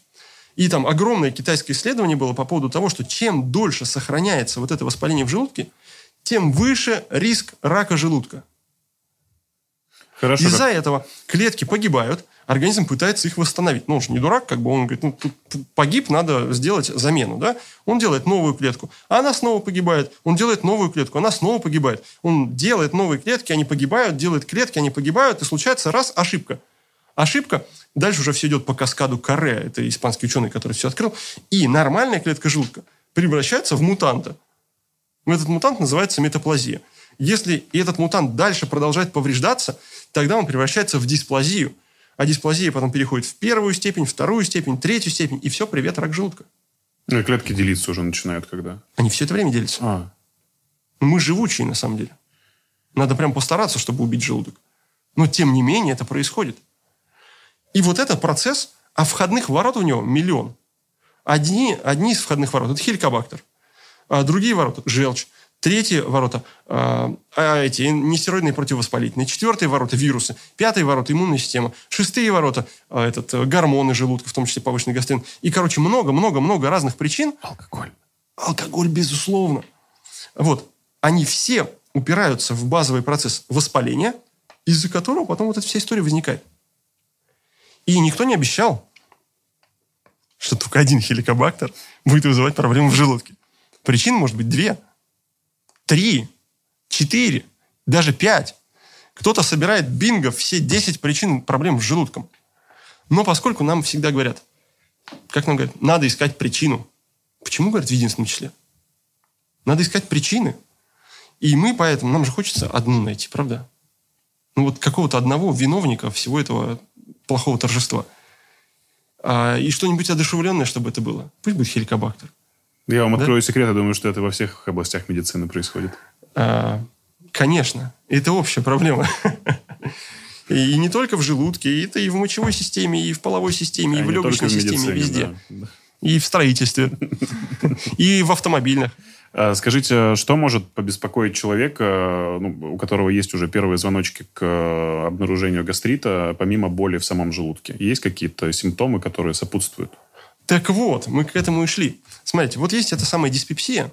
И там огромное китайское исследование было по поводу того, что чем дольше сохраняется вот это воспаление в желудке, тем выше риск рака желудка. Хорошо. Из-за как- этого клетки погибают, организм пытается их восстановить. Ну, он же не дурак, как бы он говорит, ну, тут погиб, надо сделать замену, да? Он делает новую клетку, а она снова погибает. Он делает новую клетку, она снова погибает. Он делает новые клетки, они погибают, делает клетки, они погибают, и случается раз ошибка. Ошибка, дальше уже все идет по каскаду Каре, это испанский ученый, который все открыл, и нормальная клетка желудка превращается в мутанта. Этот мутант называется метаплазия. Если этот мутант дальше продолжает повреждаться, тогда он превращается в дисплазию. А дисплазия потом переходит в первую степень, вторую степень, третью степень, и все, привет, рак желудка. Ну, и клетки делиться уже начинают когда. Они все это время делятся. А, Мы живучие, на самом деле. Надо прям постараться, чтобы убить желудок. Но, тем не менее, это происходит. И вот этот процесс, а входных ворот у него миллион. Одни, одни из входных ворот – это хеликобактер. А другие ворота – желчь. Третьи ворота а, а, эти нестероидные противовоспалительные. Четвертые ворота – вирусы. Пятые ворота – иммунная система. Шестые ворота а, этот, э, гормоны желудка, в том числе повышенный гастрин. И, короче, много-много-много разных причин, алкоголь. Алкоголь, безусловно. Вот. Они все упираются в базовый процесс воспаления, из-за которого потом вот эта вся история возникает. И никто не обещал, что только один хеликобактер будет вызывать проблемы в желудке. Причин может быть две, три, четыре, даже пять. Кто-то собирает бинго все 10 причин проблем с желудком. Но поскольку нам всегда говорят, как нам говорят, надо искать причину. Почему, говорят, в единственном числе? Надо искать причины. И мы поэтому, нам же хочется одну найти, правда? Ну вот какого-то одного виновника всего этого плохого торжества. А, и что-нибудь одушевленное, чтобы это было. Пусть будет хеликобактер. Я вам открою секрет, я думаю, что это во всех областях медицины происходит. А, конечно, это общая проблема. И не только в желудке, это и в мочевой системе, и в половой системе, и А в легочной системе, везде. да. И в строительстве, и в автомобильных. А, Скажите, что может побеспокоить человека, ну, у которого есть уже первые звоночки к э, обнаружению гастрита, помимо боли в самом желудке? Есть какие-то симптомы, которые сопутствуют? Так вот, мы к этому и шли. Смотрите, вот есть эта самая диспепсия,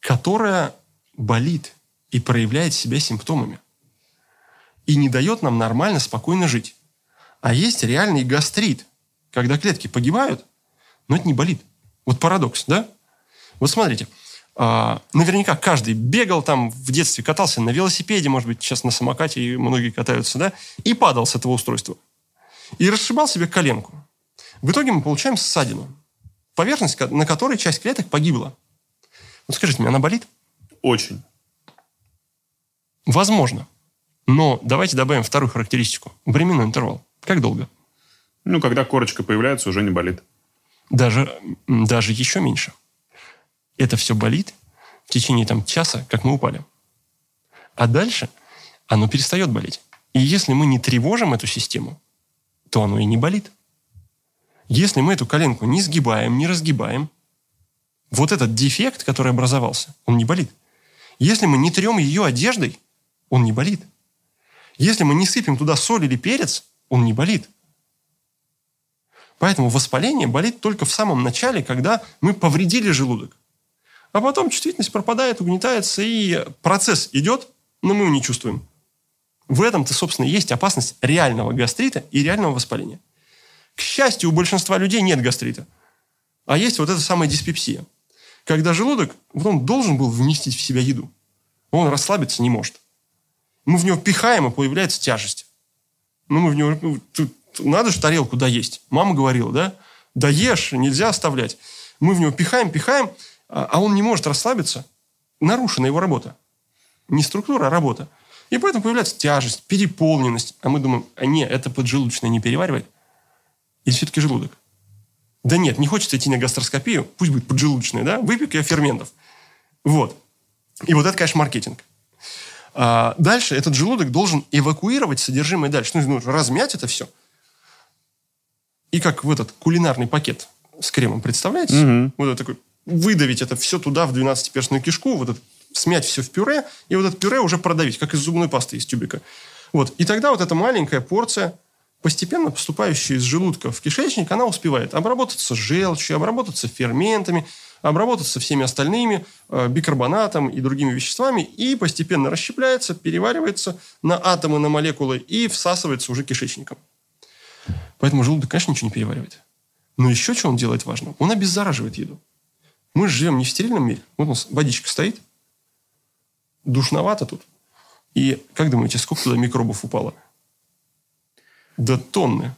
которая болит и проявляет себя симптомами. И не дает нам нормально, спокойно жить. А есть реальный гастрит, когда клетки погибают, но это не болит. Вот парадокс, да? Вот смотрите, а, наверняка каждый бегал там в детстве, катался на велосипеде, может быть, сейчас на самокате, и многие катаются, да, и падал с этого устройства. И расшибал себе коленку. В итоге мы получаем ссадину, поверхность, на которой часть клеток погибла. Вот скажите мне, она болит? Очень. Возможно. Но давайте добавим вторую характеристику. Временной интервал. Как долго? Ну, когда корочка появляется, уже не болит. Даже, даже еще меньше. Это все болит в течение там, часа, как мы упали. А дальше оно перестает болеть. И если мы не тревожим эту систему, то оно и не болит. Если мы эту коленку не сгибаем, не разгибаем, вот этот дефект, который образовался, он не болит. Если мы не трем ее одеждой, он не болит. Если мы не сыпем туда соль или перец, он не болит. Поэтому воспаление болит только в самом начале, когда мы повредили желудок. А потом чувствительность пропадает, угнетается, и процесс идет, но мы его не чувствуем. В этом-то, собственно, и есть опасность реального гастрита и реального воспаления. К счастью, у большинства людей нет гастрита. А есть вот эта самая диспепсия. Когда желудок, вот он должен был вместить в себя еду. Он расслабиться не может. Мы в него пихаем, и появляется тяжесть. Ну, мы в него... ну, надо же тарелку доесть. Мама говорила, да? Доешь, нельзя оставлять. Мы в него пихаем, пихаем, а а он не может расслабиться. Нарушена его работа. Не структура, а работа. И поэтому появляется тяжесть, переполненность. А мы думаем, а не, это поджелудочное не переваривает? Или все-таки желудок? Да нет, не хочется идти на гастроскопию, пусть будет поджелудочная, да? Выпек я ферментов. Вот. И вот это, конечно, маркетинг. А дальше этот желудок должен эвакуировать содержимое дальше. Ну, нужно размять это все. И как в этот кулинарный пакет с кремом, представляете? Мгм. Вот это такой, выдавить это все туда, в 12-перстную кишку, вот это, смять все в пюре, и вот это пюре уже продавить, как из зубной пасты из тюбика. Вот. И тогда вот эта маленькая порция, постепенно поступающая из желудка в кишечник, она успевает обработаться желчью, обработаться ферментами, обработаться всеми остальными, э, бикарбонатом и другими веществами, и постепенно расщепляется, переваривается на атомы, на молекулы и всасывается уже кишечником. Поэтому желудок, конечно, ничего не переваривает. Но еще что он делает важно? Он обеззараживает еду. Мы же живем не в стерильном мире. Вот у нас водичка стоит, душновато тут. И как думаете, сколько туда микробов упало? Да тонны.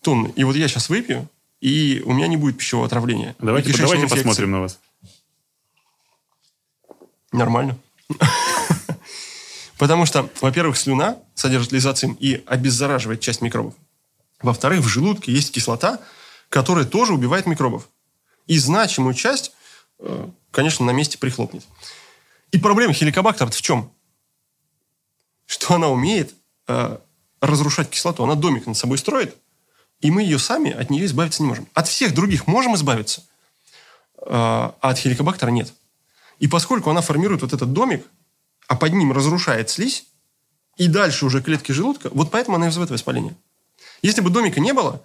Тонны. И вот я сейчас выпью, и у меня не будет пищевого отравления. Давайте, давайте инфекции. посмотрим на вас. Нормально. Потому что, во-первых, слюна содержит лизоцим и обеззараживает часть микробов. Во-вторых, в желудке есть кислота, которая тоже убивает микробов. И значимую часть, конечно, на месте прихлопнет. И проблема хеликобактера в чем? Что она умеет э, разрушать кислоту. Она домик над собой строит, и мы ее сами от нее избавиться не можем. От всех других можем избавиться, э, а от хеликобактера нет. И поскольку она формирует вот этот домик, а под ним разрушает слизь, и дальше уже клетки желудка, вот поэтому она и вызывает воспаление. Если бы домика не было,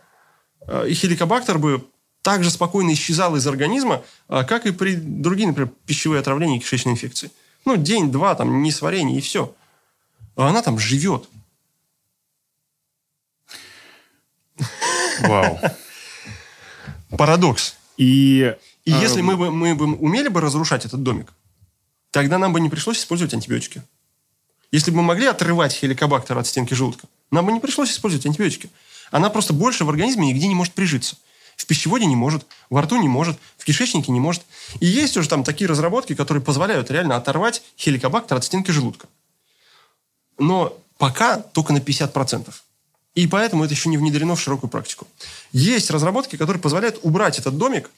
э, и хеликобактер бы так же спокойно исчезал из организма, э, как и при других, например, пищевые отравления и кишечной инфекции. Ну, день-два, там, несварение, и все. А она там живет. Вау. Парадокс. И... И а, если мы бы, мы бы умели бы разрушать этот домик, тогда нам бы не пришлось использовать антибиотики. Если бы мы могли отрывать хеликобактер от стенки желудка, нам бы не пришлось использовать антибиотики. Она просто больше в организме нигде не может прижиться. В пищеводе не может, во рту не может, в кишечнике не может. И есть уже там такие разработки, которые позволяют реально оторвать хеликобактер от стенки желудка. Но пока только на 50%. И поэтому это еще не внедрено в широкую практику. Есть разработки, которые позволяют убрать этот домик,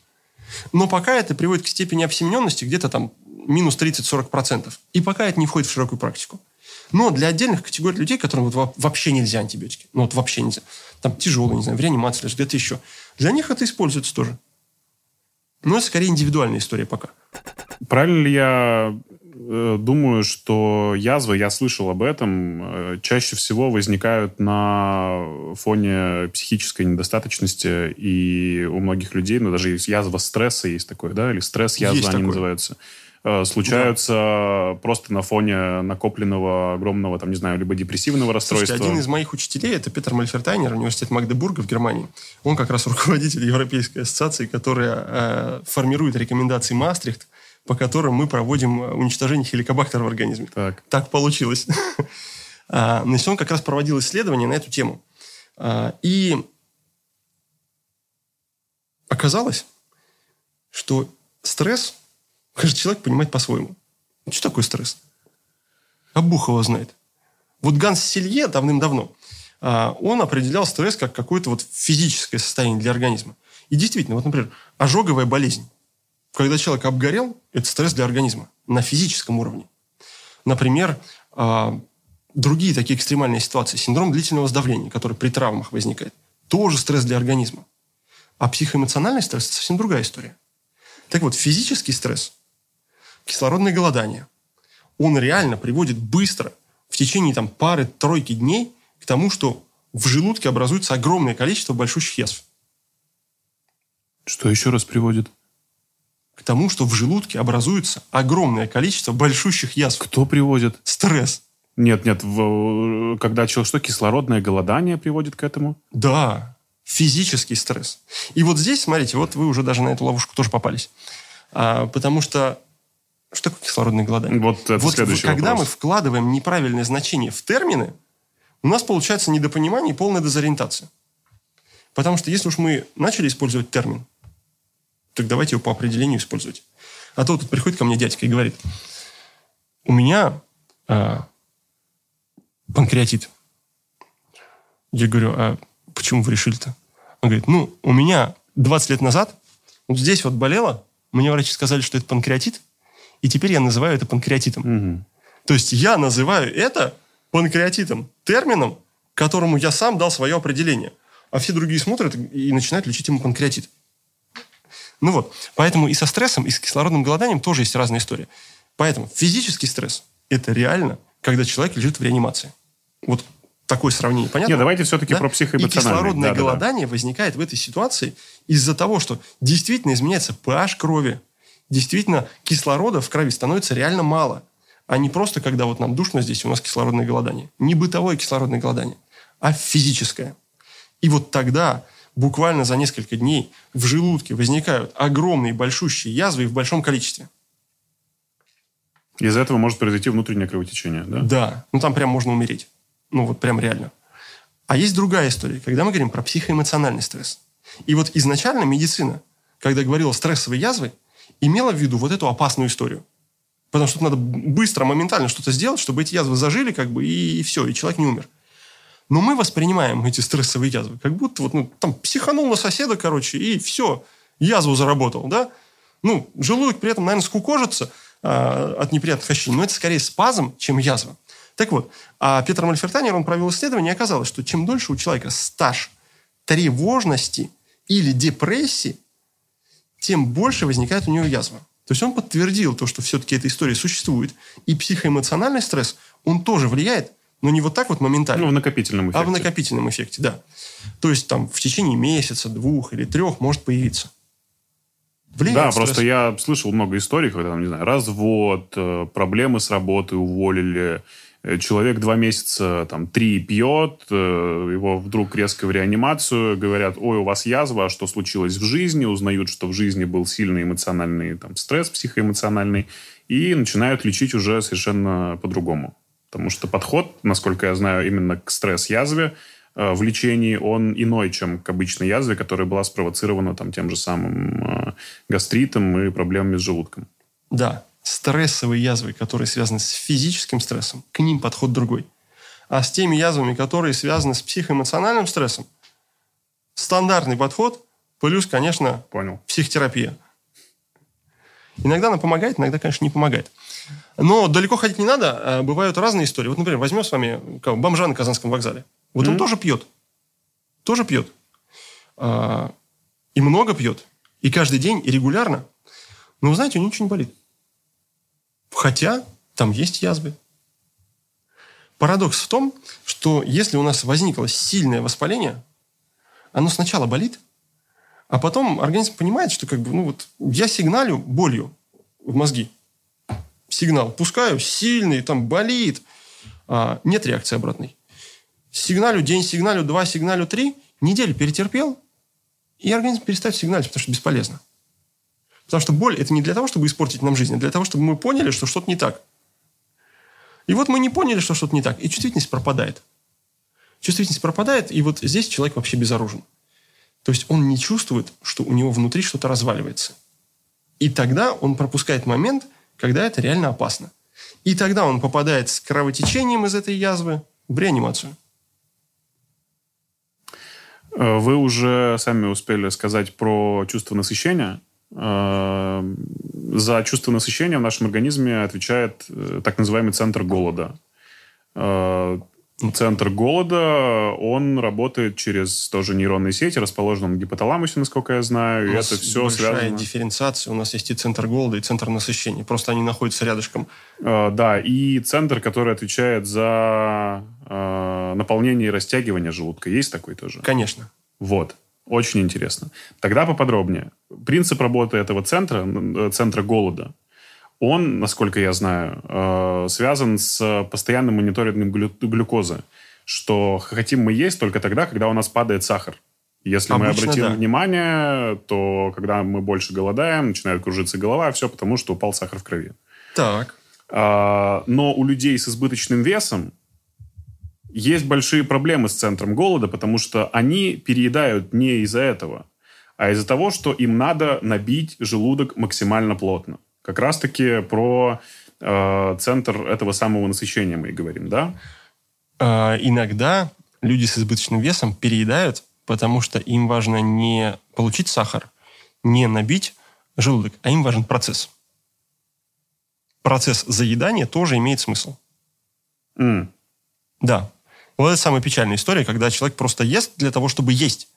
но пока это приводит к степени обсемененности где-то там минус 30-40%. И пока это не входит в широкую практику. Но для отдельных категорий людей, которым вот вообще нельзя антибиотики, ну вот вообще нельзя, там тяжелые, не знаю, в реанимации, где-то еще, для них это используется тоже. Но это скорее индивидуальная история пока. Правильно ли я э, думаю, что язвы, я слышал об этом, э, чаще всего возникают на фоне психической недостаточности, и у многих людей, ну, даже есть язва стресса есть такое, да, или стресс-язва они такое. называются. Э, случаются да. просто на фоне накопленного огромного, там, не знаю, либо депрессивного расстройства. Слушайте, один из моих учителей, это Петр Мальфертайнер, университет Магдебурга в Германии. Он как раз руководитель Европейской ассоциации, которая э, формирует рекомендации Мастрихт, по которым мы проводим уничтожение хеликобактера в организме. Так, так получилось. А, значит, он как раз проводил исследования на эту тему. А, и оказалось, что стресс Каждый человек понимает по-своему. Что такое стресс? А Бухова знает. Вот Ганс Селье давным-давно, а, он определял стресс как какое-то вот физическое состояние для организма. И действительно, вот, например, ожоговая болезнь. Когда человек обгорел, это стресс для организма на физическом уровне. Например, а, другие такие экстремальные ситуации. Синдром длительного сдавления, который при травмах возникает. Тоже стресс для организма. А психоэмоциональный стресс – это совсем другая история. Так вот, физический стресс кислородное голодание. Он реально приводит быстро, в течение там, пары-тройки дней, к тому, что в желудке образуется огромное количество большущих язв. Что еще раз приводит? К тому, что в желудке образуется огромное количество большущих язв. Кто приводит? Стресс. Нет, нет, в, когда человек что, кислородное голодание приводит к этому? Да, физический стресс. И вот здесь, смотрите, вот вы уже даже на эту ловушку тоже попались. А, потому что что такое кислородное голодание? Вот это вот следующий Когда вопрос. мы вкладываем неправильное значение в термины, у нас получается недопонимание и полная дезориентация. Потому что если уж мы начали использовать термин, так давайте его по определению использовать. А то тут приходит ко мне дядька и говорит, у меня а, панкреатит. Я говорю, а почему вы решили-то? Он говорит, ну, у меня 20 лет назад вот здесь вот болело, мне врачи сказали, что это панкреатит, и теперь я называю это панкреатитом. Угу. То есть я называю это панкреатитом, термином, которому я сам дал свое определение. А все другие смотрят и начинают лечить ему панкреатит. Ну вот, поэтому и со стрессом, и с кислородным голоданием тоже есть разная история. Поэтому физический стресс – это реально, когда человек лежит в реанимации. Вот такое сравнение, понятно? Нет, давайте все-таки да? про психоэмоциональное. И кислородное да, голодание да, да. возникает в этой ситуации из-за того, что действительно изменяется pH крови, действительно кислорода в крови становится реально мало. А не просто, когда вот нам душно здесь, у нас кислородное голодание. Не бытовое кислородное голодание, а физическое. И вот тогда буквально за несколько дней в желудке возникают огромные большущие язвы в большом количестве. Из-за этого может произойти внутреннее кровотечение, да? Да. Ну, там прям можно умереть. Ну, вот прям реально. А есть другая история, когда мы говорим про психоэмоциональный стресс. И вот изначально медицина, когда говорила стрессовые язвы, имела в виду вот эту опасную историю. Потому что надо быстро, моментально что-то сделать, чтобы эти язвы зажили, как бы, и, и все, и человек не умер. Но мы воспринимаем эти стрессовые язвы, как будто вот, ну, там, психанул на соседа, короче, и все, язву заработал, да? Ну, желудок при этом, наверное, скукожится а, от неприятных ощущений, но это скорее спазм, чем язва. Так вот, а Петр Мальфертанер, он провел исследование, и оказалось, что чем дольше у человека стаж тревожности или депрессии, тем больше возникает у него язва. То есть он подтвердил то, что все-таки эта история существует. И психоэмоциональный стресс, он тоже влияет, но не вот так вот моментально. Ну, в накопительном эффекте. А в накопительном эффекте, да. То есть там в течение месяца, двух или трех может появиться. Влияет да, стресс. просто я слышал много историй, когда, не знаю, развод, э, проблемы с работы, уволили, человек два месяца, там, три пьет, э, его вдруг резко в реанимацию, говорят, ой, у вас язва, а что случилось в жизни, узнают, что в жизни был сильный эмоциональный там, стресс психоэмоциональный, и начинают лечить уже совершенно по-другому. Потому что подход, насколько я знаю, именно к стресс-язве э, в лечении, он иной, чем к обычной язве, которая была спровоцирована там, тем же самым гастритом и проблемами с желудком. Да, стрессовые язвы, которые связаны с физическим стрессом, к ним подход другой. А с теми язвами, которые связаны с психоэмоциональным стрессом, стандартный подход, плюс, конечно, Понял. психотерапия. Иногда она помогает, иногда, конечно, не помогает. Но далеко ходить не надо. а Бывают разные истории. Вот, например, возьмем с вами кого, бомжа на Казанском вокзале. Вот он Мгм. тоже пьет. Тоже пьет. А, и много пьет. И каждый день, и регулярно. Но, вы знаете, у него ничего не болит. Хотя там есть язвы. Парадокс в том, что если у нас возникло сильное воспаление, оно сначала болит, а потом организм понимает, что как бы, ну вот, я сигналю болью в мозги. Сигнал пускаю, сильный, там болит. А, нет реакции обратной. Сигналю день, сигналю два, сигналю три, неделю перетерпел, и организм перестает сигналить, потому что бесполезно. Потому что боль – это не для того, чтобы испортить нам жизнь, а для того, чтобы мы поняли, что что-то не так. И вот мы не поняли, что что-то не так, и чувствительность пропадает. Чувствительность пропадает, и вот здесь человек вообще безоружен. То есть он не чувствует, что у него внутри что-то разваливается. И тогда он пропускает момент, когда это реально опасно. И тогда он попадает с кровотечением из этой язвы в реанимацию. Э, Вы уже сами успели сказать про чувство насыщения. Э, За чувство насыщения в нашем организме отвечает э, так называемый центр голода. Э, Центр голода, он работает через тоже нейронные сети, расположенные в гипоталамусе, насколько я знаю, и У нас это все большая связано... дифференциация. У нас есть и центр голода, и центр насыщения. Просто они находятся рядышком. Да, и центр, который отвечает за наполнение и растягивание желудка. Есть такой тоже? Конечно. Вот. Очень интересно. Тогда поподробнее. Принцип работы этого центра, э, центра голода, он, насколько я знаю, э, связан с постоянным мониторингом глю- глюкозы. Что хотим мы есть только тогда, когда у нас падает сахар. Если мы Обычно обратим да. внимание, то когда мы больше голодаем, начинает кружиться голова, все потому, что упал сахар в крови. Так. А, но у людей с избыточным весом есть большие проблемы с центром голода, потому что они переедают не из-за этого, а из-за того, что им надо набить желудок максимально плотно. Как раз-таки про э, центр этого самого насыщения мы и говорим, да? А, иногда люди с избыточным весом переедают, потому что им важно не получить сахар, не набить желудок, а им важен процесс. Процесс заедания тоже имеет смысл. М. Да. Вот это самая печальная история, когда человек просто ест для того, чтобы есть.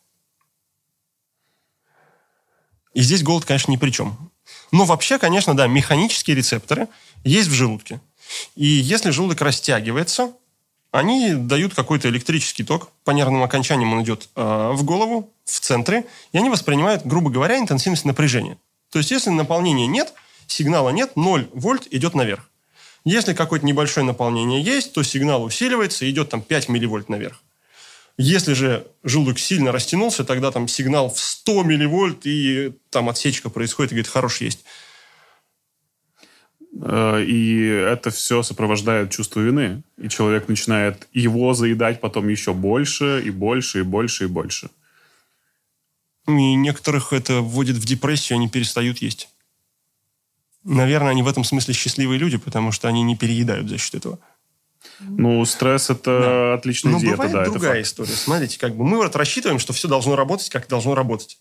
И здесь голод, конечно, ни при чем. Но вообще, конечно, да, механические рецепторы есть в желудке. И если желудок растягивается, они дают какой-то электрический ток. По нервным окончаниям он идет э, в голову, в центре, и они воспринимают, грубо говоря, интенсивность напряжения. То есть, если наполнения нет, сигнала нет, 0 вольт идет наверх. Если какое-то небольшое наполнение есть, то сигнал усиливается и идет там 5 милливольт наверх. Если же желудок сильно растянулся, тогда там сигнал в 100 милливольт, и там отсечка происходит, и говорит, хорош есть. Э, И это все сопровождает чувство вины. И человек начинает его заедать потом еще больше, и больше, и больше, и больше. И некоторых это вводит в депрессию, они перестают есть. Наверное, они в этом смысле счастливые люди, потому что они не переедают за счет этого. Ну, стресс это Да. отличная Но диета, бывает да, другая история. Смотрите, как бы мы вот рассчитываем, что все должно работать, как должно работать.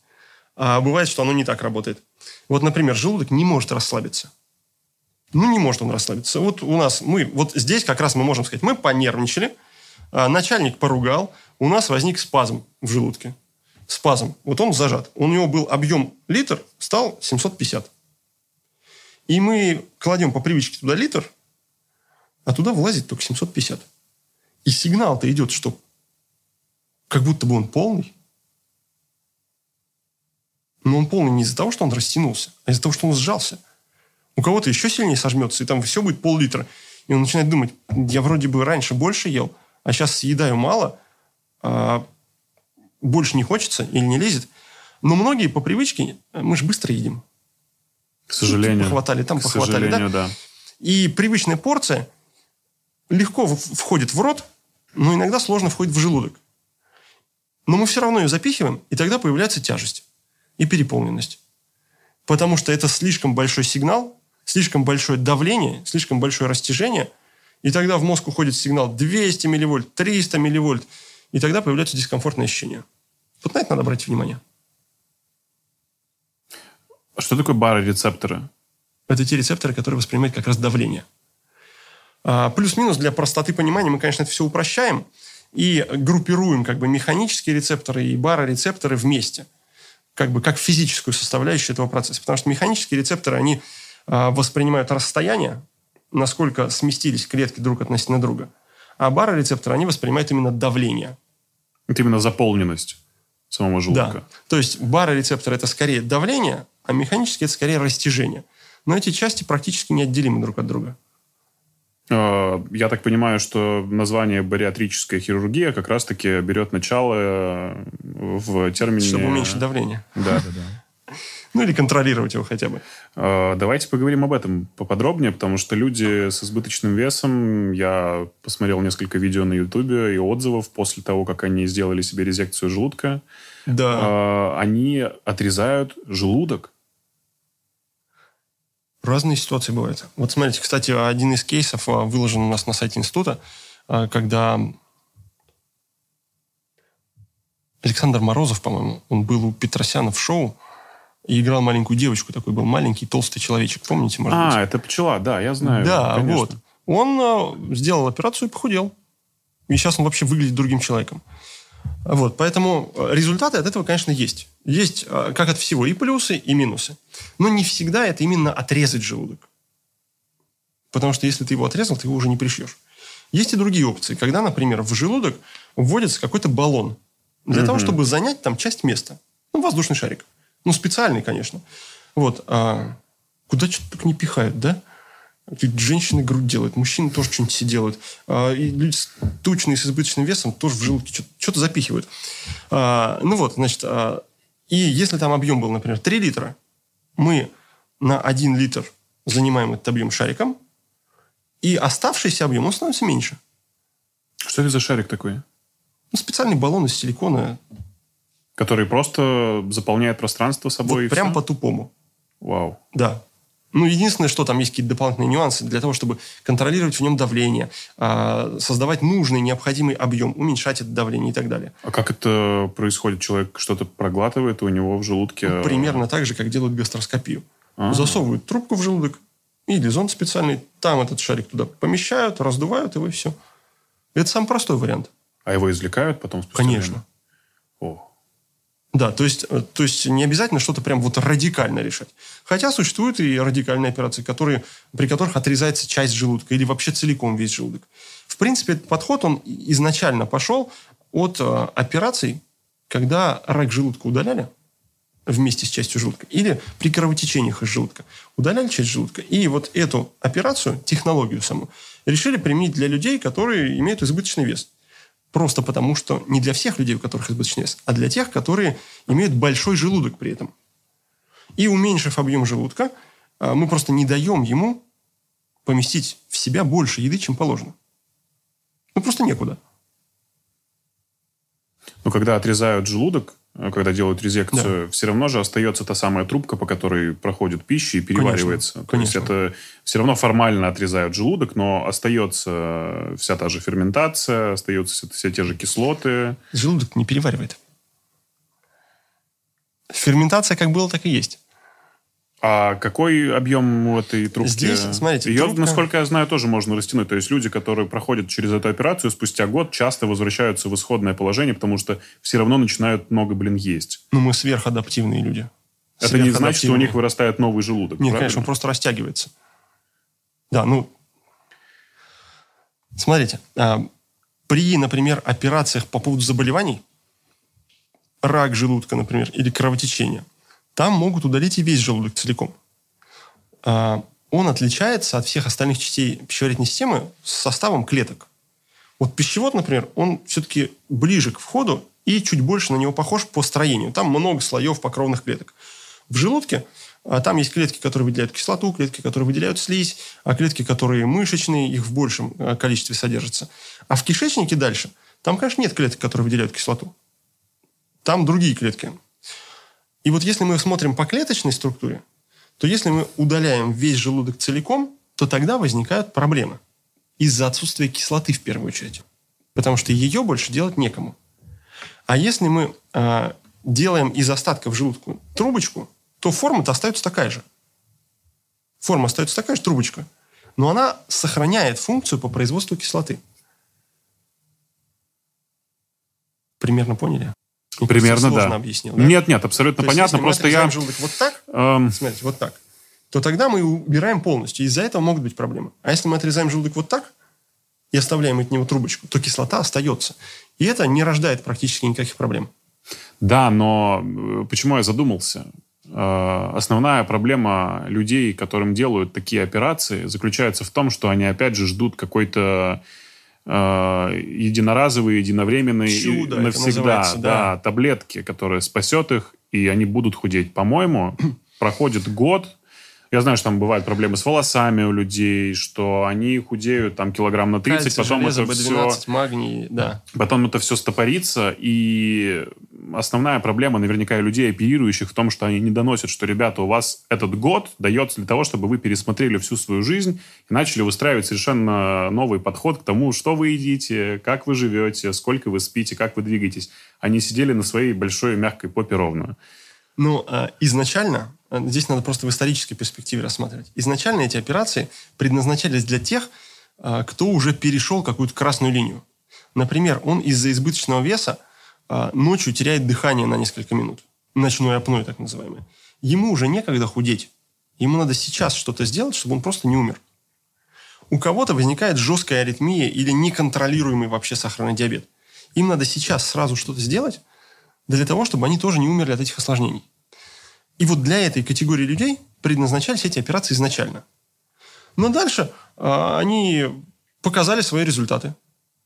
А бывает, что оно не так работает. Вот, например, желудок не может расслабиться. Ну, не может он расслабиться. Вот у нас, мы, вот здесь как раз мы можем сказать, мы понервничали, а, начальник поругал, у нас возник спазм в желудке. Спазм. Вот он зажат. У него был объем литр, стал 750. И мы кладем по привычке туда литр, а туда влазит только 750. И сигнал-то идет, что как будто бы он полный. Но он полный не из-за того, что он растянулся, а из-за того, что он сжался. У кого-то еще сильнее сожмется, и там все будет пол-литра. И он начинает думать, я вроде бы раньше больше ел, а сейчас съедаю мало, а больше не хочется или не лезет. Но многие по привычке, мы же быстро едим. К сожалению. Похватали, там К похватали, да? да. И привычная порция легко входит в рот, но иногда сложно входит в желудок. Но мы все равно ее запихиваем, и тогда появляется тяжесть и переполненность. Потому что это слишком большой сигнал, слишком большое давление, слишком большое растяжение, И тогда в мозг уходит сигнал 200 милливольт, 300 милливольт. И тогда появляются дискомфортные ощущения. Вот на это надо обратить внимание. А что такое барорецепторы? Это те рецепторы, которые воспринимают как раз давление. А, плюс-минус для простоты понимания мы, конечно, это все упрощаем и группируем как бы механические рецепторы и барорецепторы вместе. Как бы как физическую составляющую этого процесса. Потому что механические рецепторы, они а, воспринимают расстояние, насколько сместились клетки друг относительно друга. А барорецепторы, они воспринимают именно давление. Это именно заполненность самого желудка. Да. То есть барорецепторы – это скорее давление, а механические – это скорее растяжение. Но эти части практически неотделимы друг от друга. А, я так понимаю, что название бариатрическая хирургия как раз-таки берет начало в термине... Чтобы уменьшить давление. Да, да, да. Ну, или контролировать его хотя бы. А, давайте поговорим об этом поподробнее, потому что люди с избыточным весом, я посмотрел несколько видео на Ютубе и отзывов после того, как они сделали себе резекцию желудка. Да. Они отрезают желудок. Разные ситуации бывают. Вот смотрите, кстати, один из кейсов а, выложен у нас на сайте института, а, когда Александр Морозов, по-моему, он был у Петросяна в шоу и играл маленькую девочку, такой был маленький толстый человечек, помните, может а, быть? это пчела, да, я знаю. Да, конечно. вот. Он а, сделал операцию и похудел. И сейчас он вообще выглядит другим человеком. Вот, поэтому э, результаты от этого, конечно, есть. Есть, э, как от всего, и плюсы, и минусы. Но не всегда это именно отрезать желудок. Потому что если ты его отрезал, ты его уже не пришьешь. Есть и другие опции, когда, например, в желудок вводится какой-то баллон для угу. того, чтобы занять там часть места. Ну, воздушный шарик. Ну, специальный, конечно. Вот. А куда что-то только не пихают, да? Женщины грудь делают, мужчины тоже что-нибудь себе делают. А, и люди тучные с избыточным весом тоже в желудке что-то запихивают. А, ну вот, значит, а, и если там объем был, например, 3 литра, мы на 1 литр занимаем этот объем шариком, и оставшийся объем, он становится меньше. Что это за шарик такой? Ну, специальный баллон из силикона. Который просто заполняет пространство собой? Вот прям по-тупому. Вау. Да. Ну, единственное, что там есть какие-то дополнительные нюансы для того, чтобы контролировать в нем давление, а, создавать нужный, необходимый объем, уменьшать это давление и так далее. А как это происходит? Человек что-то проглатывает, и у него в желудке... Ну, примерно так же, как делают гастроскопию. А-а-а. Засовывают трубку в желудок или зонд специальный, там этот шарик туда помещают, раздувают его и все. Это самый простой вариант. А его извлекают потом спустя Конечно. Время? Да, то есть, э, то есть не обязательно что-то прям вот радикально решать. Хотя существуют и радикальные операции, которые, при которых отрезается часть желудка или вообще целиком весь желудок. В принципе, этот подход, он изначально пошел от э, операций, когда рак желудка удаляли вместе с частью желудка, или при кровотечениях из желудка. Удаляли часть желудка. И вот эту операцию, технологию саму, решили применить для людей, которые имеют избыточный вес. Просто потому, что не для всех людей, у которых избыточный вес, а для тех, которые имеют большой желудок при этом. И уменьшив объем желудка, а, мы просто не даем ему поместить в себя больше еды, чем положено. Ну, просто некуда. Но когда отрезают желудок, Э, когда делают резекцию, да. все равно же остается та самая трубка, по которой проходит пища и переваривается. Конечно, То конечно. есть это все равно формально отрезают желудок, но остается вся та же ферментация, остаются все те же кислоты. Желудок не переваривает. Ферментация как было, так и есть. А какой объем у этой трубки? Здесь, смотрите, Ее, трубка... насколько я знаю, тоже можно растянуть. То есть люди, которые проходят через эту операцию, спустя год часто возвращаются в исходное положение, потому что все равно начинают много, блин, есть. Ну, мы сверхадаптивные люди. Это не значит, что у них вырастает новый желудок. Нет, правильно? конечно, он просто растягивается. Да, ну... Смотрите, а, при, например, операциях по поводу заболеваний, рак желудка, например, или кровотечение – там могут удалить и весь желудок целиком. А, он отличается от всех остальных частей пищеварительной системы составом клеток. Вот пищевод, например, он все-таки ближе к входу и чуть больше на него похож по строению. Там много слоев покровных клеток. В желудке а там есть клетки, которые выделяют кислоту, клетки, которые выделяют слизь, а клетки, которые мышечные, их в большем а, количестве содержится. А в кишечнике дальше, там, конечно, нет клеток, которые выделяют кислоту. Там другие клетки. И вот если мы смотрим по клеточной структуре, то если мы удаляем весь желудок целиком, то тогда возникают проблемы. из-за отсутствия кислоты в первую очередь. Потому что ее больше делать некому. А если мы э, делаем из остатков желудку трубочку, то форма-то остается такая же. Форма остается такая же, трубочка. Но она сохраняет функцию по производству кислоты. Примерно поняли? Мне Примерно, сложно да. объяснил, да? Нет, нет, абсолютно То есть, понятно. если мы Просто я... желудок вот так, эм, смотрите, вот так, то тогда мы убираем полностью. Из-за этого могут быть проблемы. А если мы отрезаем желудок вот так и оставляем от него трубочку, то кислота остается. И это не рождает практически никаких проблем. Да, но э, почему я задумался? Э, Основная проблема людей, которым делают такие операции, заключается в том, что они опять же ждут какой-то э, единоразовый, единовременный, Чудо навсегда, да, да. таблетки, которые спасет их, и они будут худеть. По-моему, проходит год, я знаю, что там бывают проблемы с волосами у людей, что они худеют там килограмм на 30, Кальций, потом железо, это B12, все магний, да. Потом это все стопорится, и основная проблема наверняка и людей, оперирующих, в том, что они не доносят, что, ребята, у вас этот год дается для того, чтобы вы пересмотрели всю свою жизнь и начали выстраивать совершенно новый подход к тому, что вы едите, как вы живете, сколько вы спите, как вы двигаетесь. Они сидели на своей большой мягкой попе ровно. Ну, а, изначально, а, здесь надо просто в исторической перспективе рассматривать. Изначально эти операции предназначались для тех, а, кто уже перешел какую-то красную линию. Например, он из-за избыточного веса ночью теряет дыхание на несколько минут. Ночной апной, так называемый. Ему уже некогда худеть. Ему надо сейчас что-то сделать, чтобы он просто не умер. У кого-то возникает жесткая аритмия или неконтролируемый вообще сахарный диабет. Им надо сейчас сразу что-то сделать для того, чтобы они тоже не умерли от этих осложнений. И вот для этой категории людей предназначались эти операции изначально. Но дальше а, они показали свои результаты.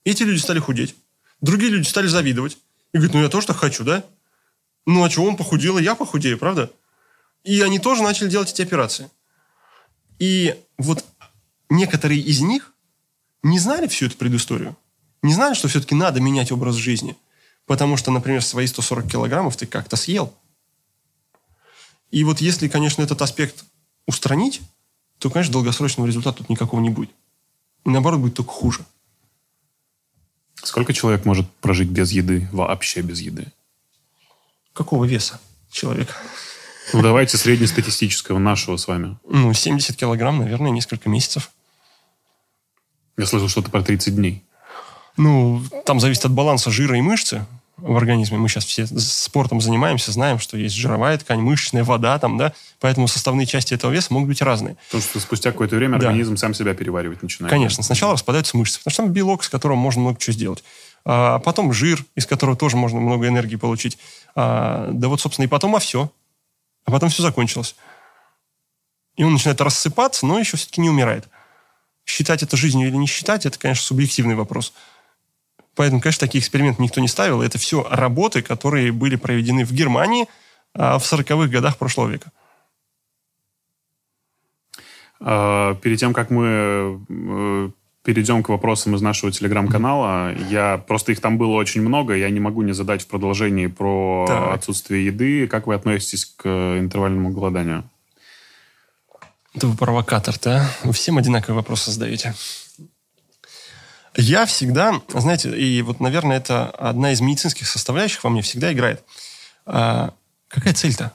Эти люди стали худеть. Другие люди стали завидовать. И говорят, ну я тоже так хочу, да? Ну а чего он похудел, и я похудею, правда? И они тоже начали делать эти операции. И вот некоторые из них не знали всю эту предысторию. Не знали, что все-таки надо менять образ жизни. Потому что, например, свои 140 килограммов ты как-то съел. И вот если, конечно, этот аспект устранить, то, конечно, долгосрочного результата тут никакого не будет. И наоборот, будет только хуже. Сколько человек может прожить без еды, вообще без еды? Какого веса человек? Ну, давайте среднестатистического нашего с вами. Ну, 70 килограмм, наверное, несколько месяцев. Я слышал что-то про 30 дней. Ну, там зависит от баланса жира и мышцы в организме. Мы сейчас все спортом занимаемся, знаем, что есть жировая ткань, мышечная, вода там, да, поэтому составные части этого веса могут быть разные. Потому что спустя какое-то время Да. организм сам себя переваривать начинает. Конечно, сначала распадаются мышцы, потому что там белок, с которым можно много чего сделать. А потом жир, из которого тоже можно много энергии получить. А, да вот, собственно, и потом а все. А потом все закончилось. И он начинает рассыпаться, но еще все-таки не умирает. Считать это жизнью или не считать, это, конечно, субъективный вопрос. Поэтому, конечно, такие эксперименты никто не ставил. Это все работы, которые были проведены в Германии а, в 40-х годах прошлого века. А, Перед тем, как мы э, перейдем к вопросам из нашего телеграм-канала, я просто их там было очень много, я не могу не задать в продолжении про Так. отсутствие еды. Как вы относитесь к интервальному голоданию? Это вы провокатор-то, а? Вы всем одинаковые вопросы задаете. Я всегда, знаете, и вот, наверное, это одна из медицинских составляющих во мне всегда играет. А, какая цель-то?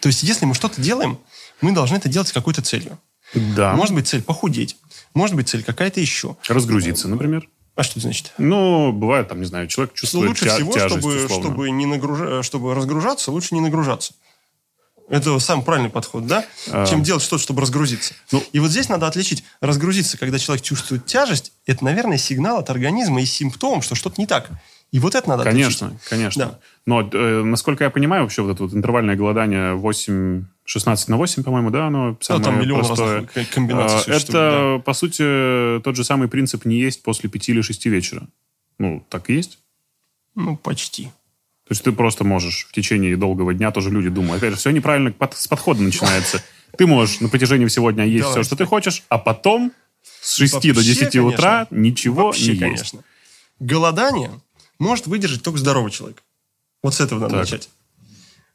То есть, если мы что-то делаем, мы должны это делать с какой-то целью. Да. Может быть, цель похудеть. Может быть, цель какая-то еще. Разгрузиться, например. А что это значит? Ну, бывает, там, не знаю, человек Что чувствует лучше тя- всего, тяжесть, чтобы, условно. чтобы, не нагружа- чтобы разгружаться, лучше не нагружаться. Это самый правильный подход, да? А. Чем делать что-то, чтобы разгрузиться. Ну. и вот здесь надо отличить. Разгрузиться, когда человек чувствует тяжесть, это, наверное, сигнал от организма и симптом, что что-то не так. И вот это надо Конечно, отличить. конечно. Да. Но, э, насколько я понимаю, вообще вот это вот интервальное голодание 8, 16 на 8, по-моему, да, оно самое там миллион простое. разных комбинаций А, существует, Это, по сути, тот же самый принцип не есть после 5 или 6 вечера. Ну, так и есть. Ну, почти. То есть ты просто можешь в течение долгого дня, тоже люди думают. Опять же, все неправильно под- с подхода начинается. Ты можешь на протяжении всего дня есть все, что ты хочешь, а потом с 6 до Вообще, 10 утра ничего Вообще, не есть. конечно. Голодание может выдержать только здоровый человек. Вот с этого надо Так. начать.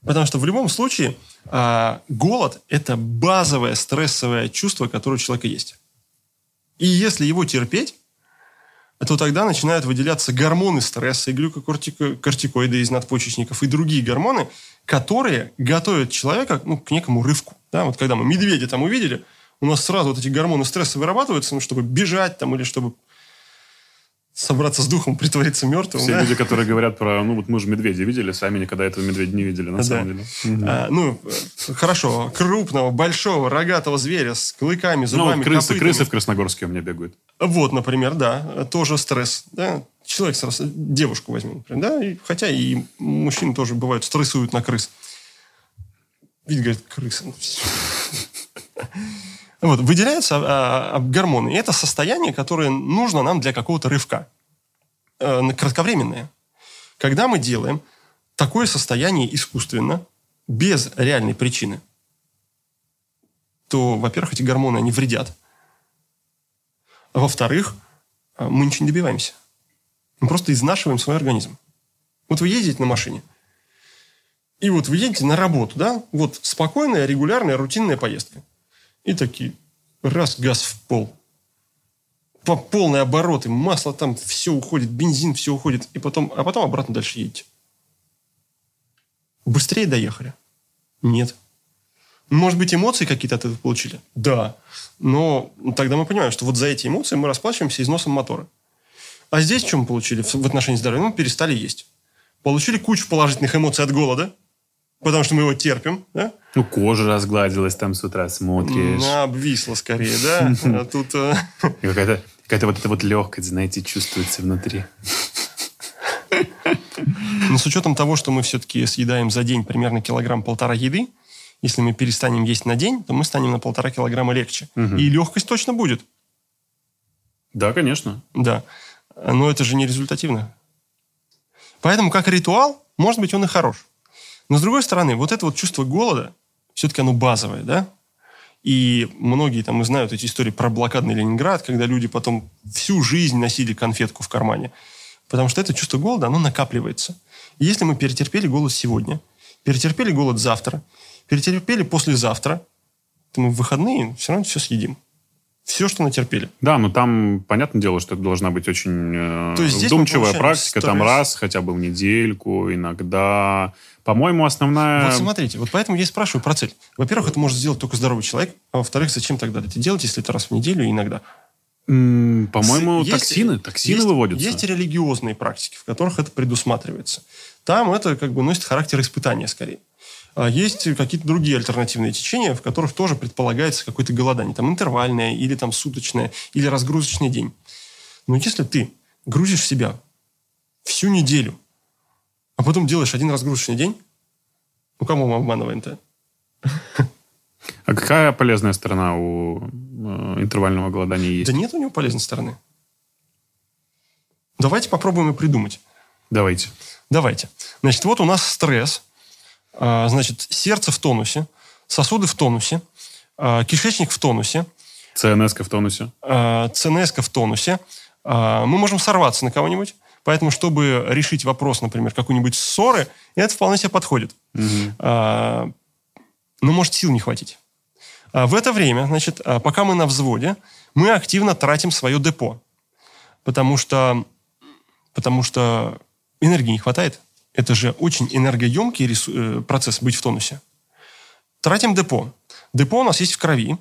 Потому что в любом случае а, голод – это базовое стрессовое чувство, которое у человека есть. И если его терпеть, то тогда начинают выделяться гормоны стресса и глюкокортикоиды из надпочечников и другие гормоны, которые готовят человека ну, к некому рывку. Да? Вот когда мы медведя там увидели, у нас сразу вот эти гормоны стресса вырабатываются, ну, чтобы бежать там или чтобы собраться с духом, притвориться мертвым. Все да? люди, которые говорят про, ну вот мы же медведя видели, сами никогда этого медведя не видели, на Да. самом деле. А, ну, э, хорошо, крупного, большого, рогатого зверя с клыками, Ну, зубами, вот крысы, копытами. крысы в Красногорске у меня бегают. Вот, например, да, тоже стресс. Да? Человек сразу, девушку возьмем, например, да, и, хотя и мужчины тоже бывают, стрессуют на крыс. Видите, говорит, крысы. Вот, выделяются а, а, гормоны. И это состояние, которое нужно нам для какого-то рывка. Э, кратковременное. Когда мы делаем такое состояние искусственно, без реальной причины, то, во-первых, эти гормоны, они вредят. А во-вторых, а, мы ничего не добиваемся. Мы просто изнашиваем свой организм. Вот вы ездите на машине, и вот вы едете на работу, да? Вот спокойная, регулярная, рутинная поездка. И такие, раз, газ в пол. По полные обороты, масло там, все уходит, бензин, все уходит. И потом, а потом обратно дальше едете. Быстрее доехали? Нет. Может быть, эмоции какие-то от этого получили? Да. Но тогда мы понимаем, что вот за эти эмоции мы расплачиваемся износом мотора. А здесь мы получили в отношении здоровья? Ну, Мы перестали есть. Получили кучу положительных эмоций от голода, потому что мы его терпим, да? Ну, кожа разгладилась там с утра, смотришь. Она обвисла скорее, да? А тут... э, какая-то, вот эта вот легкость, знаете, чувствуется внутри. Но с учетом того, что мы все-таки съедаем за день примерно килограмм-полтора еды, если мы перестанем есть на день, то мы станем на полтора килограмма легче. И легкость точно будет. Да, конечно. Да. Но это же не результативно. Поэтому как ритуал, может быть, он и хорош. Но с другой стороны, вот это вот чувство голода, все-таки оно базовое, да? И многие там знают эти истории про блокадный Ленинград, когда люди потом всю жизнь носили конфетку в кармане. Потому что это чувство голода, оно накапливается. И если мы перетерпели голод сегодня, перетерпели голод завтра, перетерпели послезавтра, то мы в выходные все равно все съедим. Все, что натерпели. Да, но там, понятное дело, что это должна быть очень э, То есть вдумчивая практика, там раз хотя бы в недельку, иногда. По-моему, основная... Вот смотрите, вот поэтому я и спрашиваю про цель. Во-первых, это может сделать только здоровый человек, а во-вторых, зачем тогда это делать, если это раз в неделю иногда? По-моему, Есть- токсины, токсины есть- выводятся. Есть религиозные практики, в которых это предусматривается. Там это как бы носит характер испытания скорее. А есть какие-то другие альтернативные течения, в которых тоже предполагается какое-то голодание. Там интервальное, или там суточное, или разгрузочный день. Но если ты грузишь себя всю неделю, а потом делаешь один разгрузочный день, ну кому мы обманываем-то? А какая полезная сторона у э, интервального голодания есть? Да нет у него полезной стороны. Давайте попробуем и придумать. Давайте. Давайте. Значит, вот у нас стресс. А, Значит, сердце в тонусе, сосуды в тонусе, а, кишечник в тонусе, ЦНС в тонусе. а, ЦНС в тонусе. Мы можем сорваться на кого-нибудь. Поэтому, чтобы решить вопрос, например, какой-нибудь ссоры, это вполне себе подходит. А, Но может сил не хватить. А В это время, значит, пока мы на взводе, мы активно тратим свое депо. Потому что, потому что энергии не хватает. Это же очень энергоемкий э, процесс быть в тонусе. Тратим депо. Депо у нас есть в крови.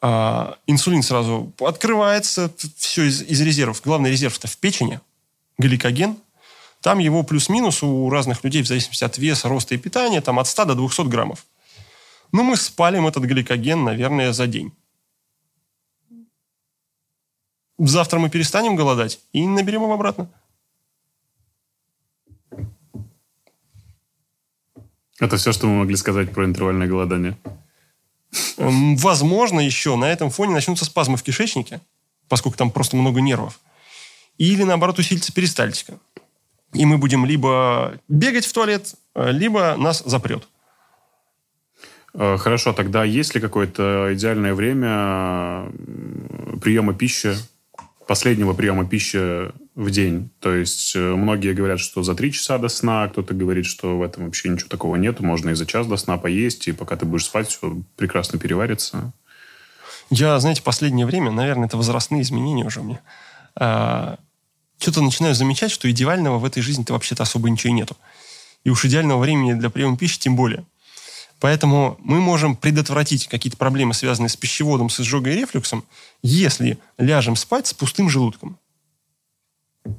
А, инсулин сразу открывается, все из, из резервов. Главный резерв это в печени, гликоген. Там его плюс-минус у разных людей, в зависимости от веса, роста и питания, там от 100 до 200 граммов. Ну, мы спалим этот гликоген, наверное, за день. Завтра мы перестанем голодать и наберем его обратно. Это все, что мы могли сказать про интервальное голодание. Эм, Возможно, еще на этом фоне начнутся спазмы в кишечнике, поскольку там просто много нервов. Или, наоборот, усилится перистальтика. И мы будем либо бегать в туалет, э, либо нас запрет. Э, Хорошо, тогда есть ли какое-то идеальное время приема пищи, последнего приема пищи в день? То есть э, многие говорят, что за три часа до сна, кто-то говорит, что в этом вообще ничего такого нет, можно и за час до сна поесть, и пока ты будешь спать, все прекрасно переварится. Я, знаете, последнее время, наверное, это возрастные изменения уже мне, а, что-то начинаю замечать, что идеального в этой жизни-то вообще-то особо ничего и нету. И уж идеального времени для приема пищи тем более. Поэтому мы можем предотвратить какие-то проблемы, связанные с пищеводом, с изжогой и рефлюксом, если ляжем спать с пустым желудком.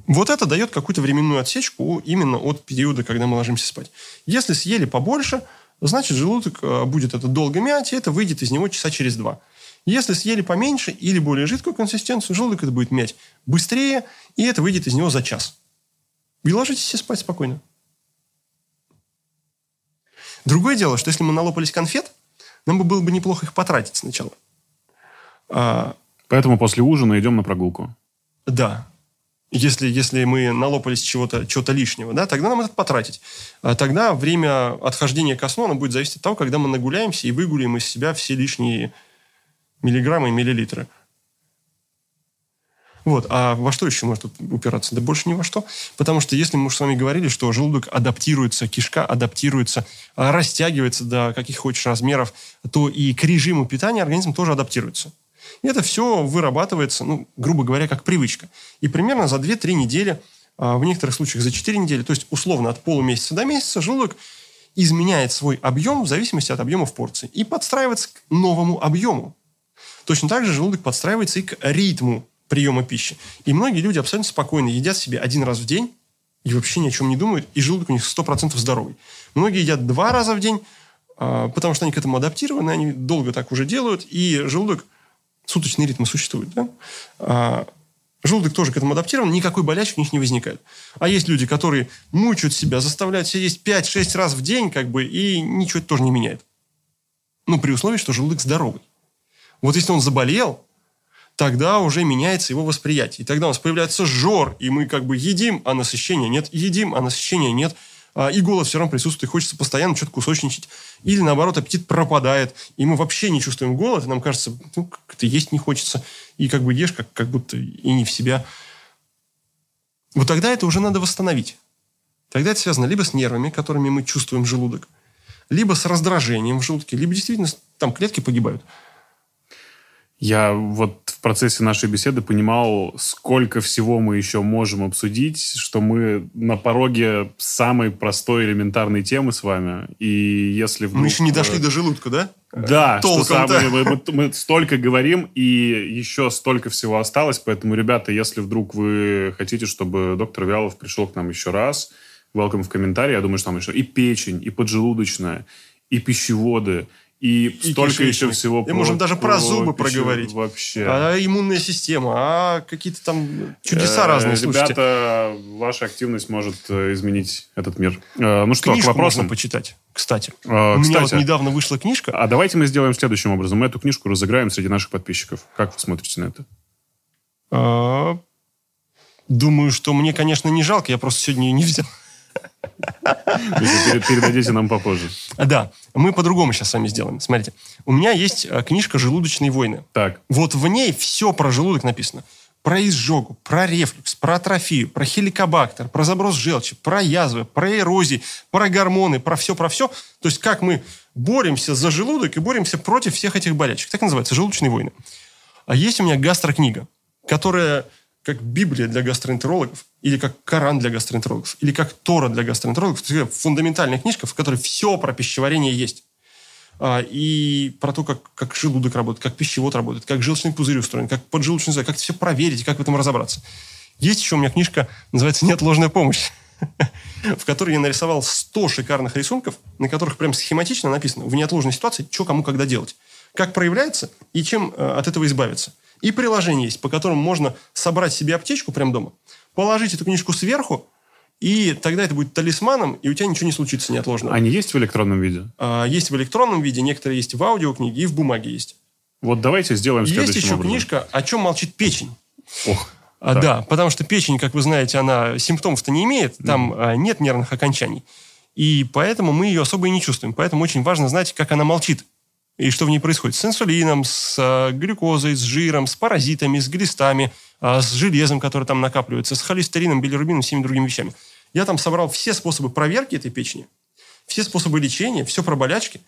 Вот это дает какую-то временную отсечку именно от периода, когда мы ложимся спать. Если съели побольше, значит, желудок э, будет это долго мять, и это выйдет из него часа через два. Если съели поменьше или более жидкую консистенцию, желудок это будет мять быстрее, и это выйдет из него за час. И ложитесь все спать спокойно. Другое дело, что если мы налопались конфет, нам бы было бы неплохо их потратить сначала. А... Поэтому после ужина идем на прогулку. Да. Если, если мы налопались чего-то чего лишнего, да, тогда нам это потратить. А тогда время отхождения ко сну оно будет зависеть от того, когда мы нагуляемся и выгулим из себя все лишние миллиграммы и миллилитры. Вот. А во что еще может упираться? Да больше ни во что. Потому что если мы с вами говорили, что желудок адаптируется, кишка адаптируется, а растягивается до каких хочешь размеров, то и к режиму питания организм тоже адаптируется. И это все вырабатывается, ну, грубо говоря, как привычка. И примерно за 2-3 недели, а в некоторых случаях за 4 недели, то есть условно от полумесяца до месяца, желудок изменяет свой объем в зависимости от объема в порции и подстраивается к новому объему. Точно так же желудок подстраивается и к ритму приема пищи. И многие люди абсолютно спокойно едят себе один раз в день и вообще ни о чем не думают, и желудок у них 100% здоровый. Многие едят два раза в день, а, потому что они к этому адаптированы, они долго так уже делают, и желудок, суточные ритмы существуют, да? А, желудок тоже к этому адаптирован, никакой болячки у них не возникает. А есть люди, которые мучают себя, заставляют себя есть 5-6 раз в день, как бы, и ничего это тоже не меняет. Ну, при условии, что желудок здоровый. Вот если он заболел, тогда уже меняется его восприятие. И тогда у нас появляется жор, и мы как бы едим, а насыщения нет, едим, а насыщения нет. А, и голод все равно присутствует, и хочется постоянно что-то кусочничать. Или, наоборот, аппетит пропадает, и мы вообще не чувствуем голод, и нам кажется, ну, как-то есть не хочется. И как бы ешь, как, как будто и не в себя. Вот тогда это уже надо восстановить. Тогда это связано либо с нервами, которыми мы чувствуем желудок, либо с раздражением в желудке, либо действительно там клетки погибают. Я вот в процессе нашей беседы понимал, сколько всего мы еще можем обсудить, что мы на пороге самой простой элементарной темы с вами. И если вдруг... Мы еще не дошли до желудка, да? Да, что самое, мы, мы, мы столько говорим, и еще столько всего осталось. Поэтому, ребята, если вдруг вы хотите, чтобы доктор Вялов пришел к нам еще раз, welcome в комментарии. Я думаю, что там еще и печень, и поджелудочная, и пищеводы, и, и столько кишечник. еще всего. И можем даже про, зубы проговорить. Вообще. А иммунная система, а какие-то там чудеса э, разные. Слушайте. Ребята, ваша активность может э, изменить этот мир. Э, ну что, Книжку к вопросам. можно почитать, кстати. А, У кстати, меня вот недавно вышла книжка. А давайте мы сделаем следующим образом. Мы эту книжку разыграем среди наших подписчиков. Как вы смотрите на это? А, думаю, что мне, конечно, не жалко. Я просто сегодня ее не взял. Передадите нам попозже. Да, мы по-другому сейчас с вами сделаем. Смотрите, у меня есть э, книжка «Желудочные войны». Так. Вот в ней все про желудок написано. Про изжогу, про рефлюкс, про атрофию, про хеликобактер, про заброс желчи, про язвы, про эрозии, про гормоны, про все, про все. То есть как мы боремся за желудок и боремся против всех этих болячек. Так называется «Желудочные войны». А есть у меня гастрокнига, которая как Библия для гастроэнтерологов, или как Коран для гастроэнтерологов, или как Тора для гастроэнтерологов. Это фундаментальная книжка, в которой все про пищеварение есть. А, и про то, как, как желудок работает, как пищевод работает, как желчный пузырь устроен, как поджелудочный зонд, как все проверить, как в этом разобраться. Есть еще у меня книжка, называется «Неотложная помощь», в которой я нарисовал 100 шикарных рисунков, на которых прям схематично написано в неотложной ситуации, что кому когда делать, как проявляется и чем э, от этого избавиться – и приложение есть, по которому можно собрать себе аптечку прямо дома, положить эту книжку сверху, и тогда это будет талисманом, и у тебя ничего не случится неотложного. Они есть в электронном виде? А, есть в электронном виде, некоторые есть в аудиокниге и в бумаге есть. Вот давайте сделаем следующим Есть еще образом. книжка «О чем молчит печень». Ох. А, да, потому что печень, как вы знаете, она симптомов-то не имеет, там mm. нет нервных окончаний. И поэтому мы ее особо и не чувствуем. Поэтому очень важно знать, как она молчит и что в ней происходит с инсулином, с э, глюкозой, с жиром, с паразитами, с глистами, э, с железом, который там накапливается, с холестерином, билирубином, всеми другими вещами. Я там собрал все способы проверки этой печени, все способы лечения, все про болячки,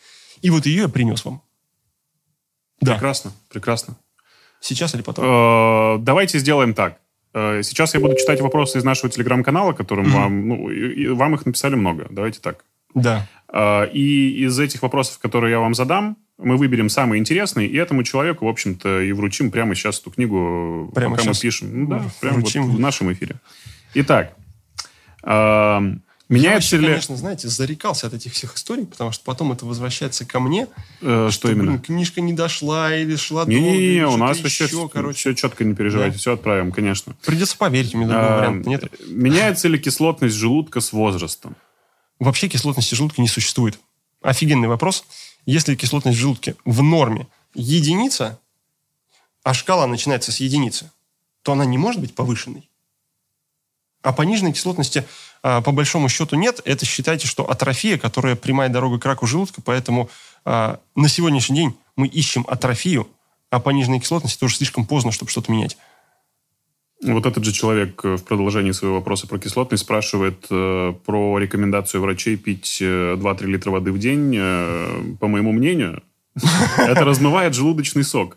и вот ее я принес вам. Да. Прекрасно, прекрасно. Сейчас или потом? Э, Давайте сделаем так. Сейчас я буду читать вопросы из нашего телеграм-канала, которым вам, ну, и- и вам их написали много. Давайте так. Да. И из этих вопросов, которые я вам задам, мы выберем самые интересные, и этому человеку, в общем-то, и вручим прямо сейчас эту книгу, Прямо пока сейчас? мы пишем. Ну да, прямо вот в нашем эфире. Итак, э, Я меняется вообще, ли... конечно, знаете, зарекался от этих всех историй, потому что потом это возвращается ко мне. э, Что блин, именно? книжка не дошла или шла долго. Не-не-не, у нас вообще еще, короче. все четко, не переживайте, Да. все отправим, конечно. Придется поверить, у меня другого А, варианта нет. Меняется ли кислотность желудка с возрастом? Вообще кислотности желудка не существует. Офигенный вопрос. Если кислотность в желудке в норме единица, а шкала начинается с единицы, то она не может быть повышенной. А пониженной кислотности а, по большому счету нет. Это считайте, что атрофия, которая прямая дорога к раку желудка, поэтому а, на сегодняшний день мы ищем атрофию, а пониженной кислотности тоже слишком поздно, чтобы что-то менять. Вот этот же человек э, в продолжении своего вопроса про кислотность спрашивает э, про рекомендацию врачей пить э, 2-3 литра воды в день. Э, по моему мнению, это размывает желудочный сок.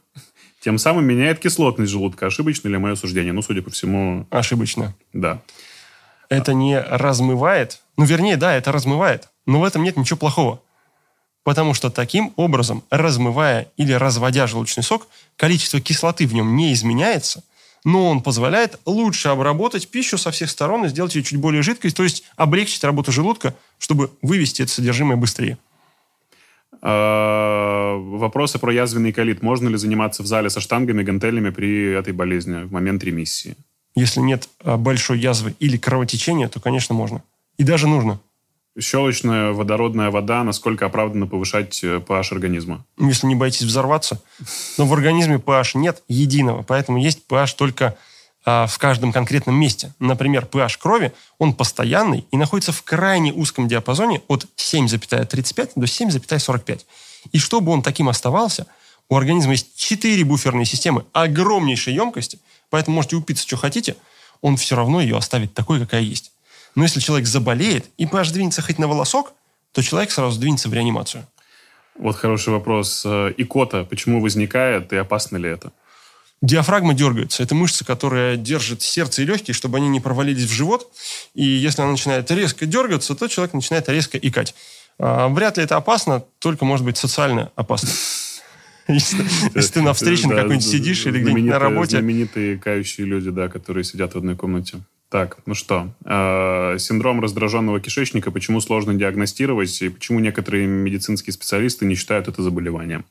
Тем самым меняет кислотность желудка. Ошибочно ли мое суждение? Ну, судя по всему, Ошибочно. да. это не размывает. Ну, вернее, да, это размывает. Но в этом нет ничего плохого. Потому что таким образом, размывая или разводя желудочный сок, количество кислоты в нем не изменяется, но он позволяет лучше обработать пищу со всех сторон и сделать ее чуть более жидкой, то есть облегчить работу желудка, чтобы вывести это содержимое быстрее. Э, Вопросы про язвенный колит. Можно ли заниматься в зале со штангами, гантелями при этой болезни в момент ремиссии? Если нет а, большой язвы или кровотечения, то, конечно, можно. И даже нужно. Щелочная водородная вода, насколько оправданно повышать э, pH организма? если не боитесь взорваться. Но в организме pH нет единого, поэтому есть pH только а, в каждом конкретном месте. Например, pH крови, он постоянный и находится в крайне узком диапазоне от 7,35 до 7,45. И чтобы он таким оставался, у организма есть 4 буферные системы огромнейшей емкости, поэтому можете упиться, что хотите, он все равно ее оставит такой, какая есть. Но если человек заболеет и pH двинется хоть на волосок, то человек сразу двинется в реанимацию. Вот хороший вопрос. Э, Икота почему возникает и опасно ли это? Диафрагма дергается. Это мышца, которая держит сердце и легкие, чтобы они не провалились в живот. И если она начинает резко дергаться, то человек начинает резко икать. А, вряд ли это опасно, только может быть социально опасно. Если ты на встрече на какой-нибудь сидишь или где-нибудь на работе, Знаменитые кающие люди, да, которые сидят в одной комнате. Так, ну что, э, синдром раздраженного кишечника, почему сложно диагностировать и почему некоторые медицинские специалисты не считают это заболеванием?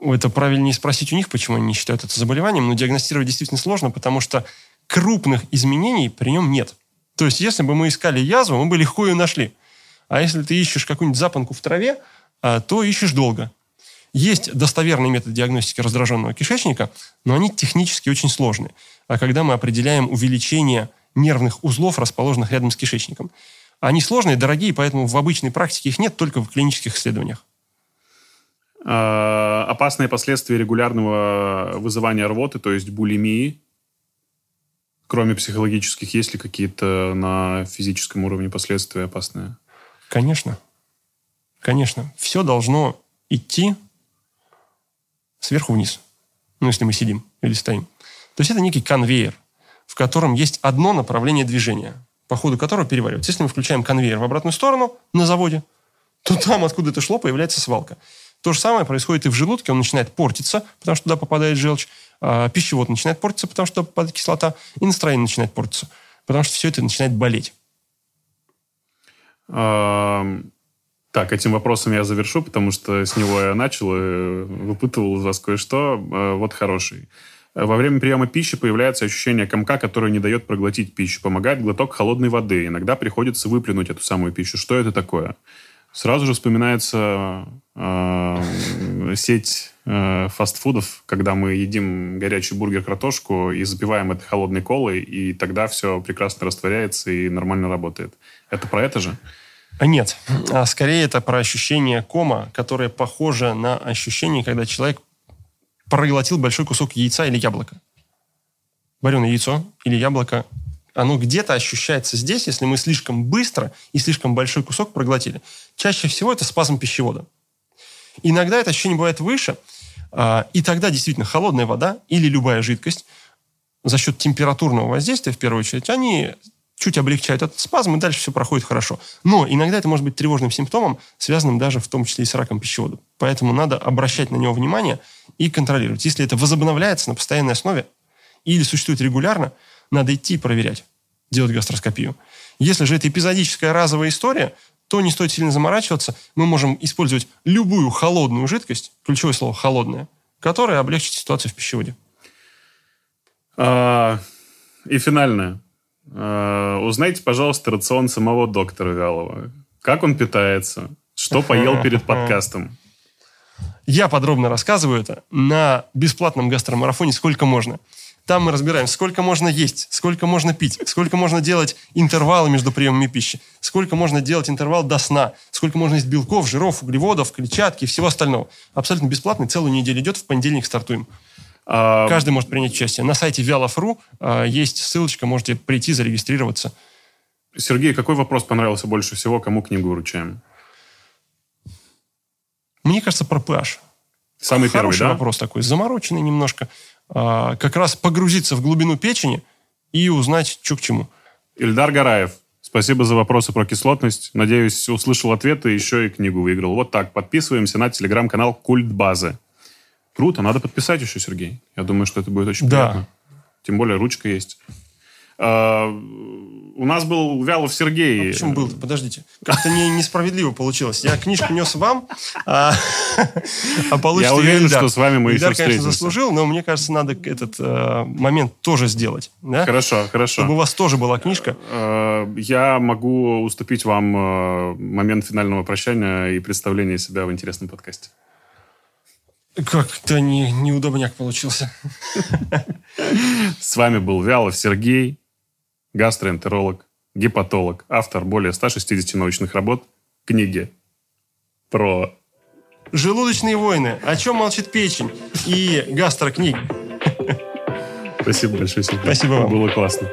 это правильнее спросить у них, почему они не считают это заболеванием, но диагностировать действительно сложно, потому что крупных изменений при нем нет. То есть, если бы мы искали язву, мы бы легко ее нашли. А если ты ищешь какую-нибудь запонку в траве, а, то ищешь долго. Есть достоверный метод диагностики раздраженного кишечника, но они технически очень сложные. А когда мы определяем увеличение нервных узлов, расположенных рядом с кишечником, они сложные, дорогие, поэтому в обычной практике их нет только в клинических исследованиях. Э, опасные последствия регулярного вызывания рвоты, то есть булимии, кроме психологических, есть ли какие-то на физическом уровне последствия опасные? Конечно. Конечно. Все должно идти сверху вниз. Ну, если мы сидим или стоим. То есть это некий конвейер, в котором есть одно направление движения, по ходу которого переваривается. Если мы включаем конвейер в обратную сторону на заводе, то там, откуда это шло, появляется свалка. То же самое происходит и в желудке. Он начинает портиться, потому что туда попадает желчь. А пищевод начинает портиться, потому что туда попадает кислота. И настроение начинает портиться, потому что все это начинает болеть. Так, этим вопросом я завершу, потому что с него я начал и выпытывал из вас кое-что. Э, Вот хороший. Во время приема пищи появляется ощущение комка, которое не дает проглотить пищу. Помогает глоток холодной воды. Иногда приходится выплюнуть эту самую пищу. Что это такое? Сразу же вспоминается э, сеть э, фастфудов, когда мы едим горячий бургер, картошку и запиваем это холодной колой, и тогда все прекрасно растворяется и нормально работает. Это про это же? А Нет. А скорее это про ощущение кома, которое похоже на ощущение, когда человек проглотил большой кусок яйца или яблока. Вареное яйцо или яблоко, оно где-то ощущается здесь, если мы слишком быстро и слишком большой кусок проглотили. Чаще всего это спазм пищевода. Иногда это ощущение бывает выше, а, и тогда действительно холодная вода или любая жидкость за счет температурного воздействия, в первую очередь, они чуть облегчают этот спазм, и дальше все проходит хорошо. Но иногда это может быть тревожным симптомом, связанным даже в том числе и с раком пищевода. Поэтому надо обращать на него внимание и контролировать. Если это возобновляется на постоянной основе или существует регулярно, надо идти проверять, делать гастроскопию. Если же это эпизодическая разовая история, то не стоит сильно заморачиваться. Мы можем использовать любую холодную жидкость, ключевое слово «холодная», которая облегчит ситуацию в пищеводе. А, и финальное. А, узнайте, пожалуйста, рацион самого доктора Вялова. Как он питается? Что поел перед подкастом? Я подробно рассказываю это на бесплатном гастромарафоне «Сколько можно». Там мы разбираем, сколько можно есть, сколько можно пить, сколько можно делать интервалы между приемами пищи, сколько можно делать интервал до сна, сколько можно есть белков, жиров, углеводов, клетчатки и всего остального. Абсолютно бесплатный, целую неделю идет, в понедельник стартуем. А... Каждый может принять участие. На сайте Вялов.ру а, есть ссылочка, можете прийти, зарегистрироваться. Сергей, какой вопрос понравился больше всего, кому книгу вручаем? Мне кажется, про PH. Самый Хороший первый, да? вопрос такой, замороченный немножко. А, как раз погрузиться в глубину печени и узнать, что к чему. Ильдар Гараев, спасибо за вопросы про кислотность. Надеюсь, услышал ответы и еще и книгу выиграл. Вот так, подписываемся на телеграм-канал Культ Базы. Круто, надо подписать еще, Сергей. Я думаю, что это будет очень да. приятно. Тем более ручка есть. А, у нас был Вялов Сергей. А почему был? Подождите. Как-то не, несправедливо получилось. Я книжку нес вам, а, а получите Я уверен, Ильдар. что с вами мы Ильдар, еще конечно, заслужил, но мне кажется, надо этот э, момент тоже сделать. Да? Хорошо, хорошо. Чтобы у вас тоже была книжка. Э, Я могу уступить вам э, момент финального прощания и представления себя в интересном подкасте. Как-то не, неудобняк получился. С вами был Вялов Сергей, гастроэнтеролог, гепатолог, автор более 160 научных работ, книги про... Желудочные войны. О чем молчит печень? И гастрокниги. Спасибо большое, Сергей. Спасибо вам. Было классно.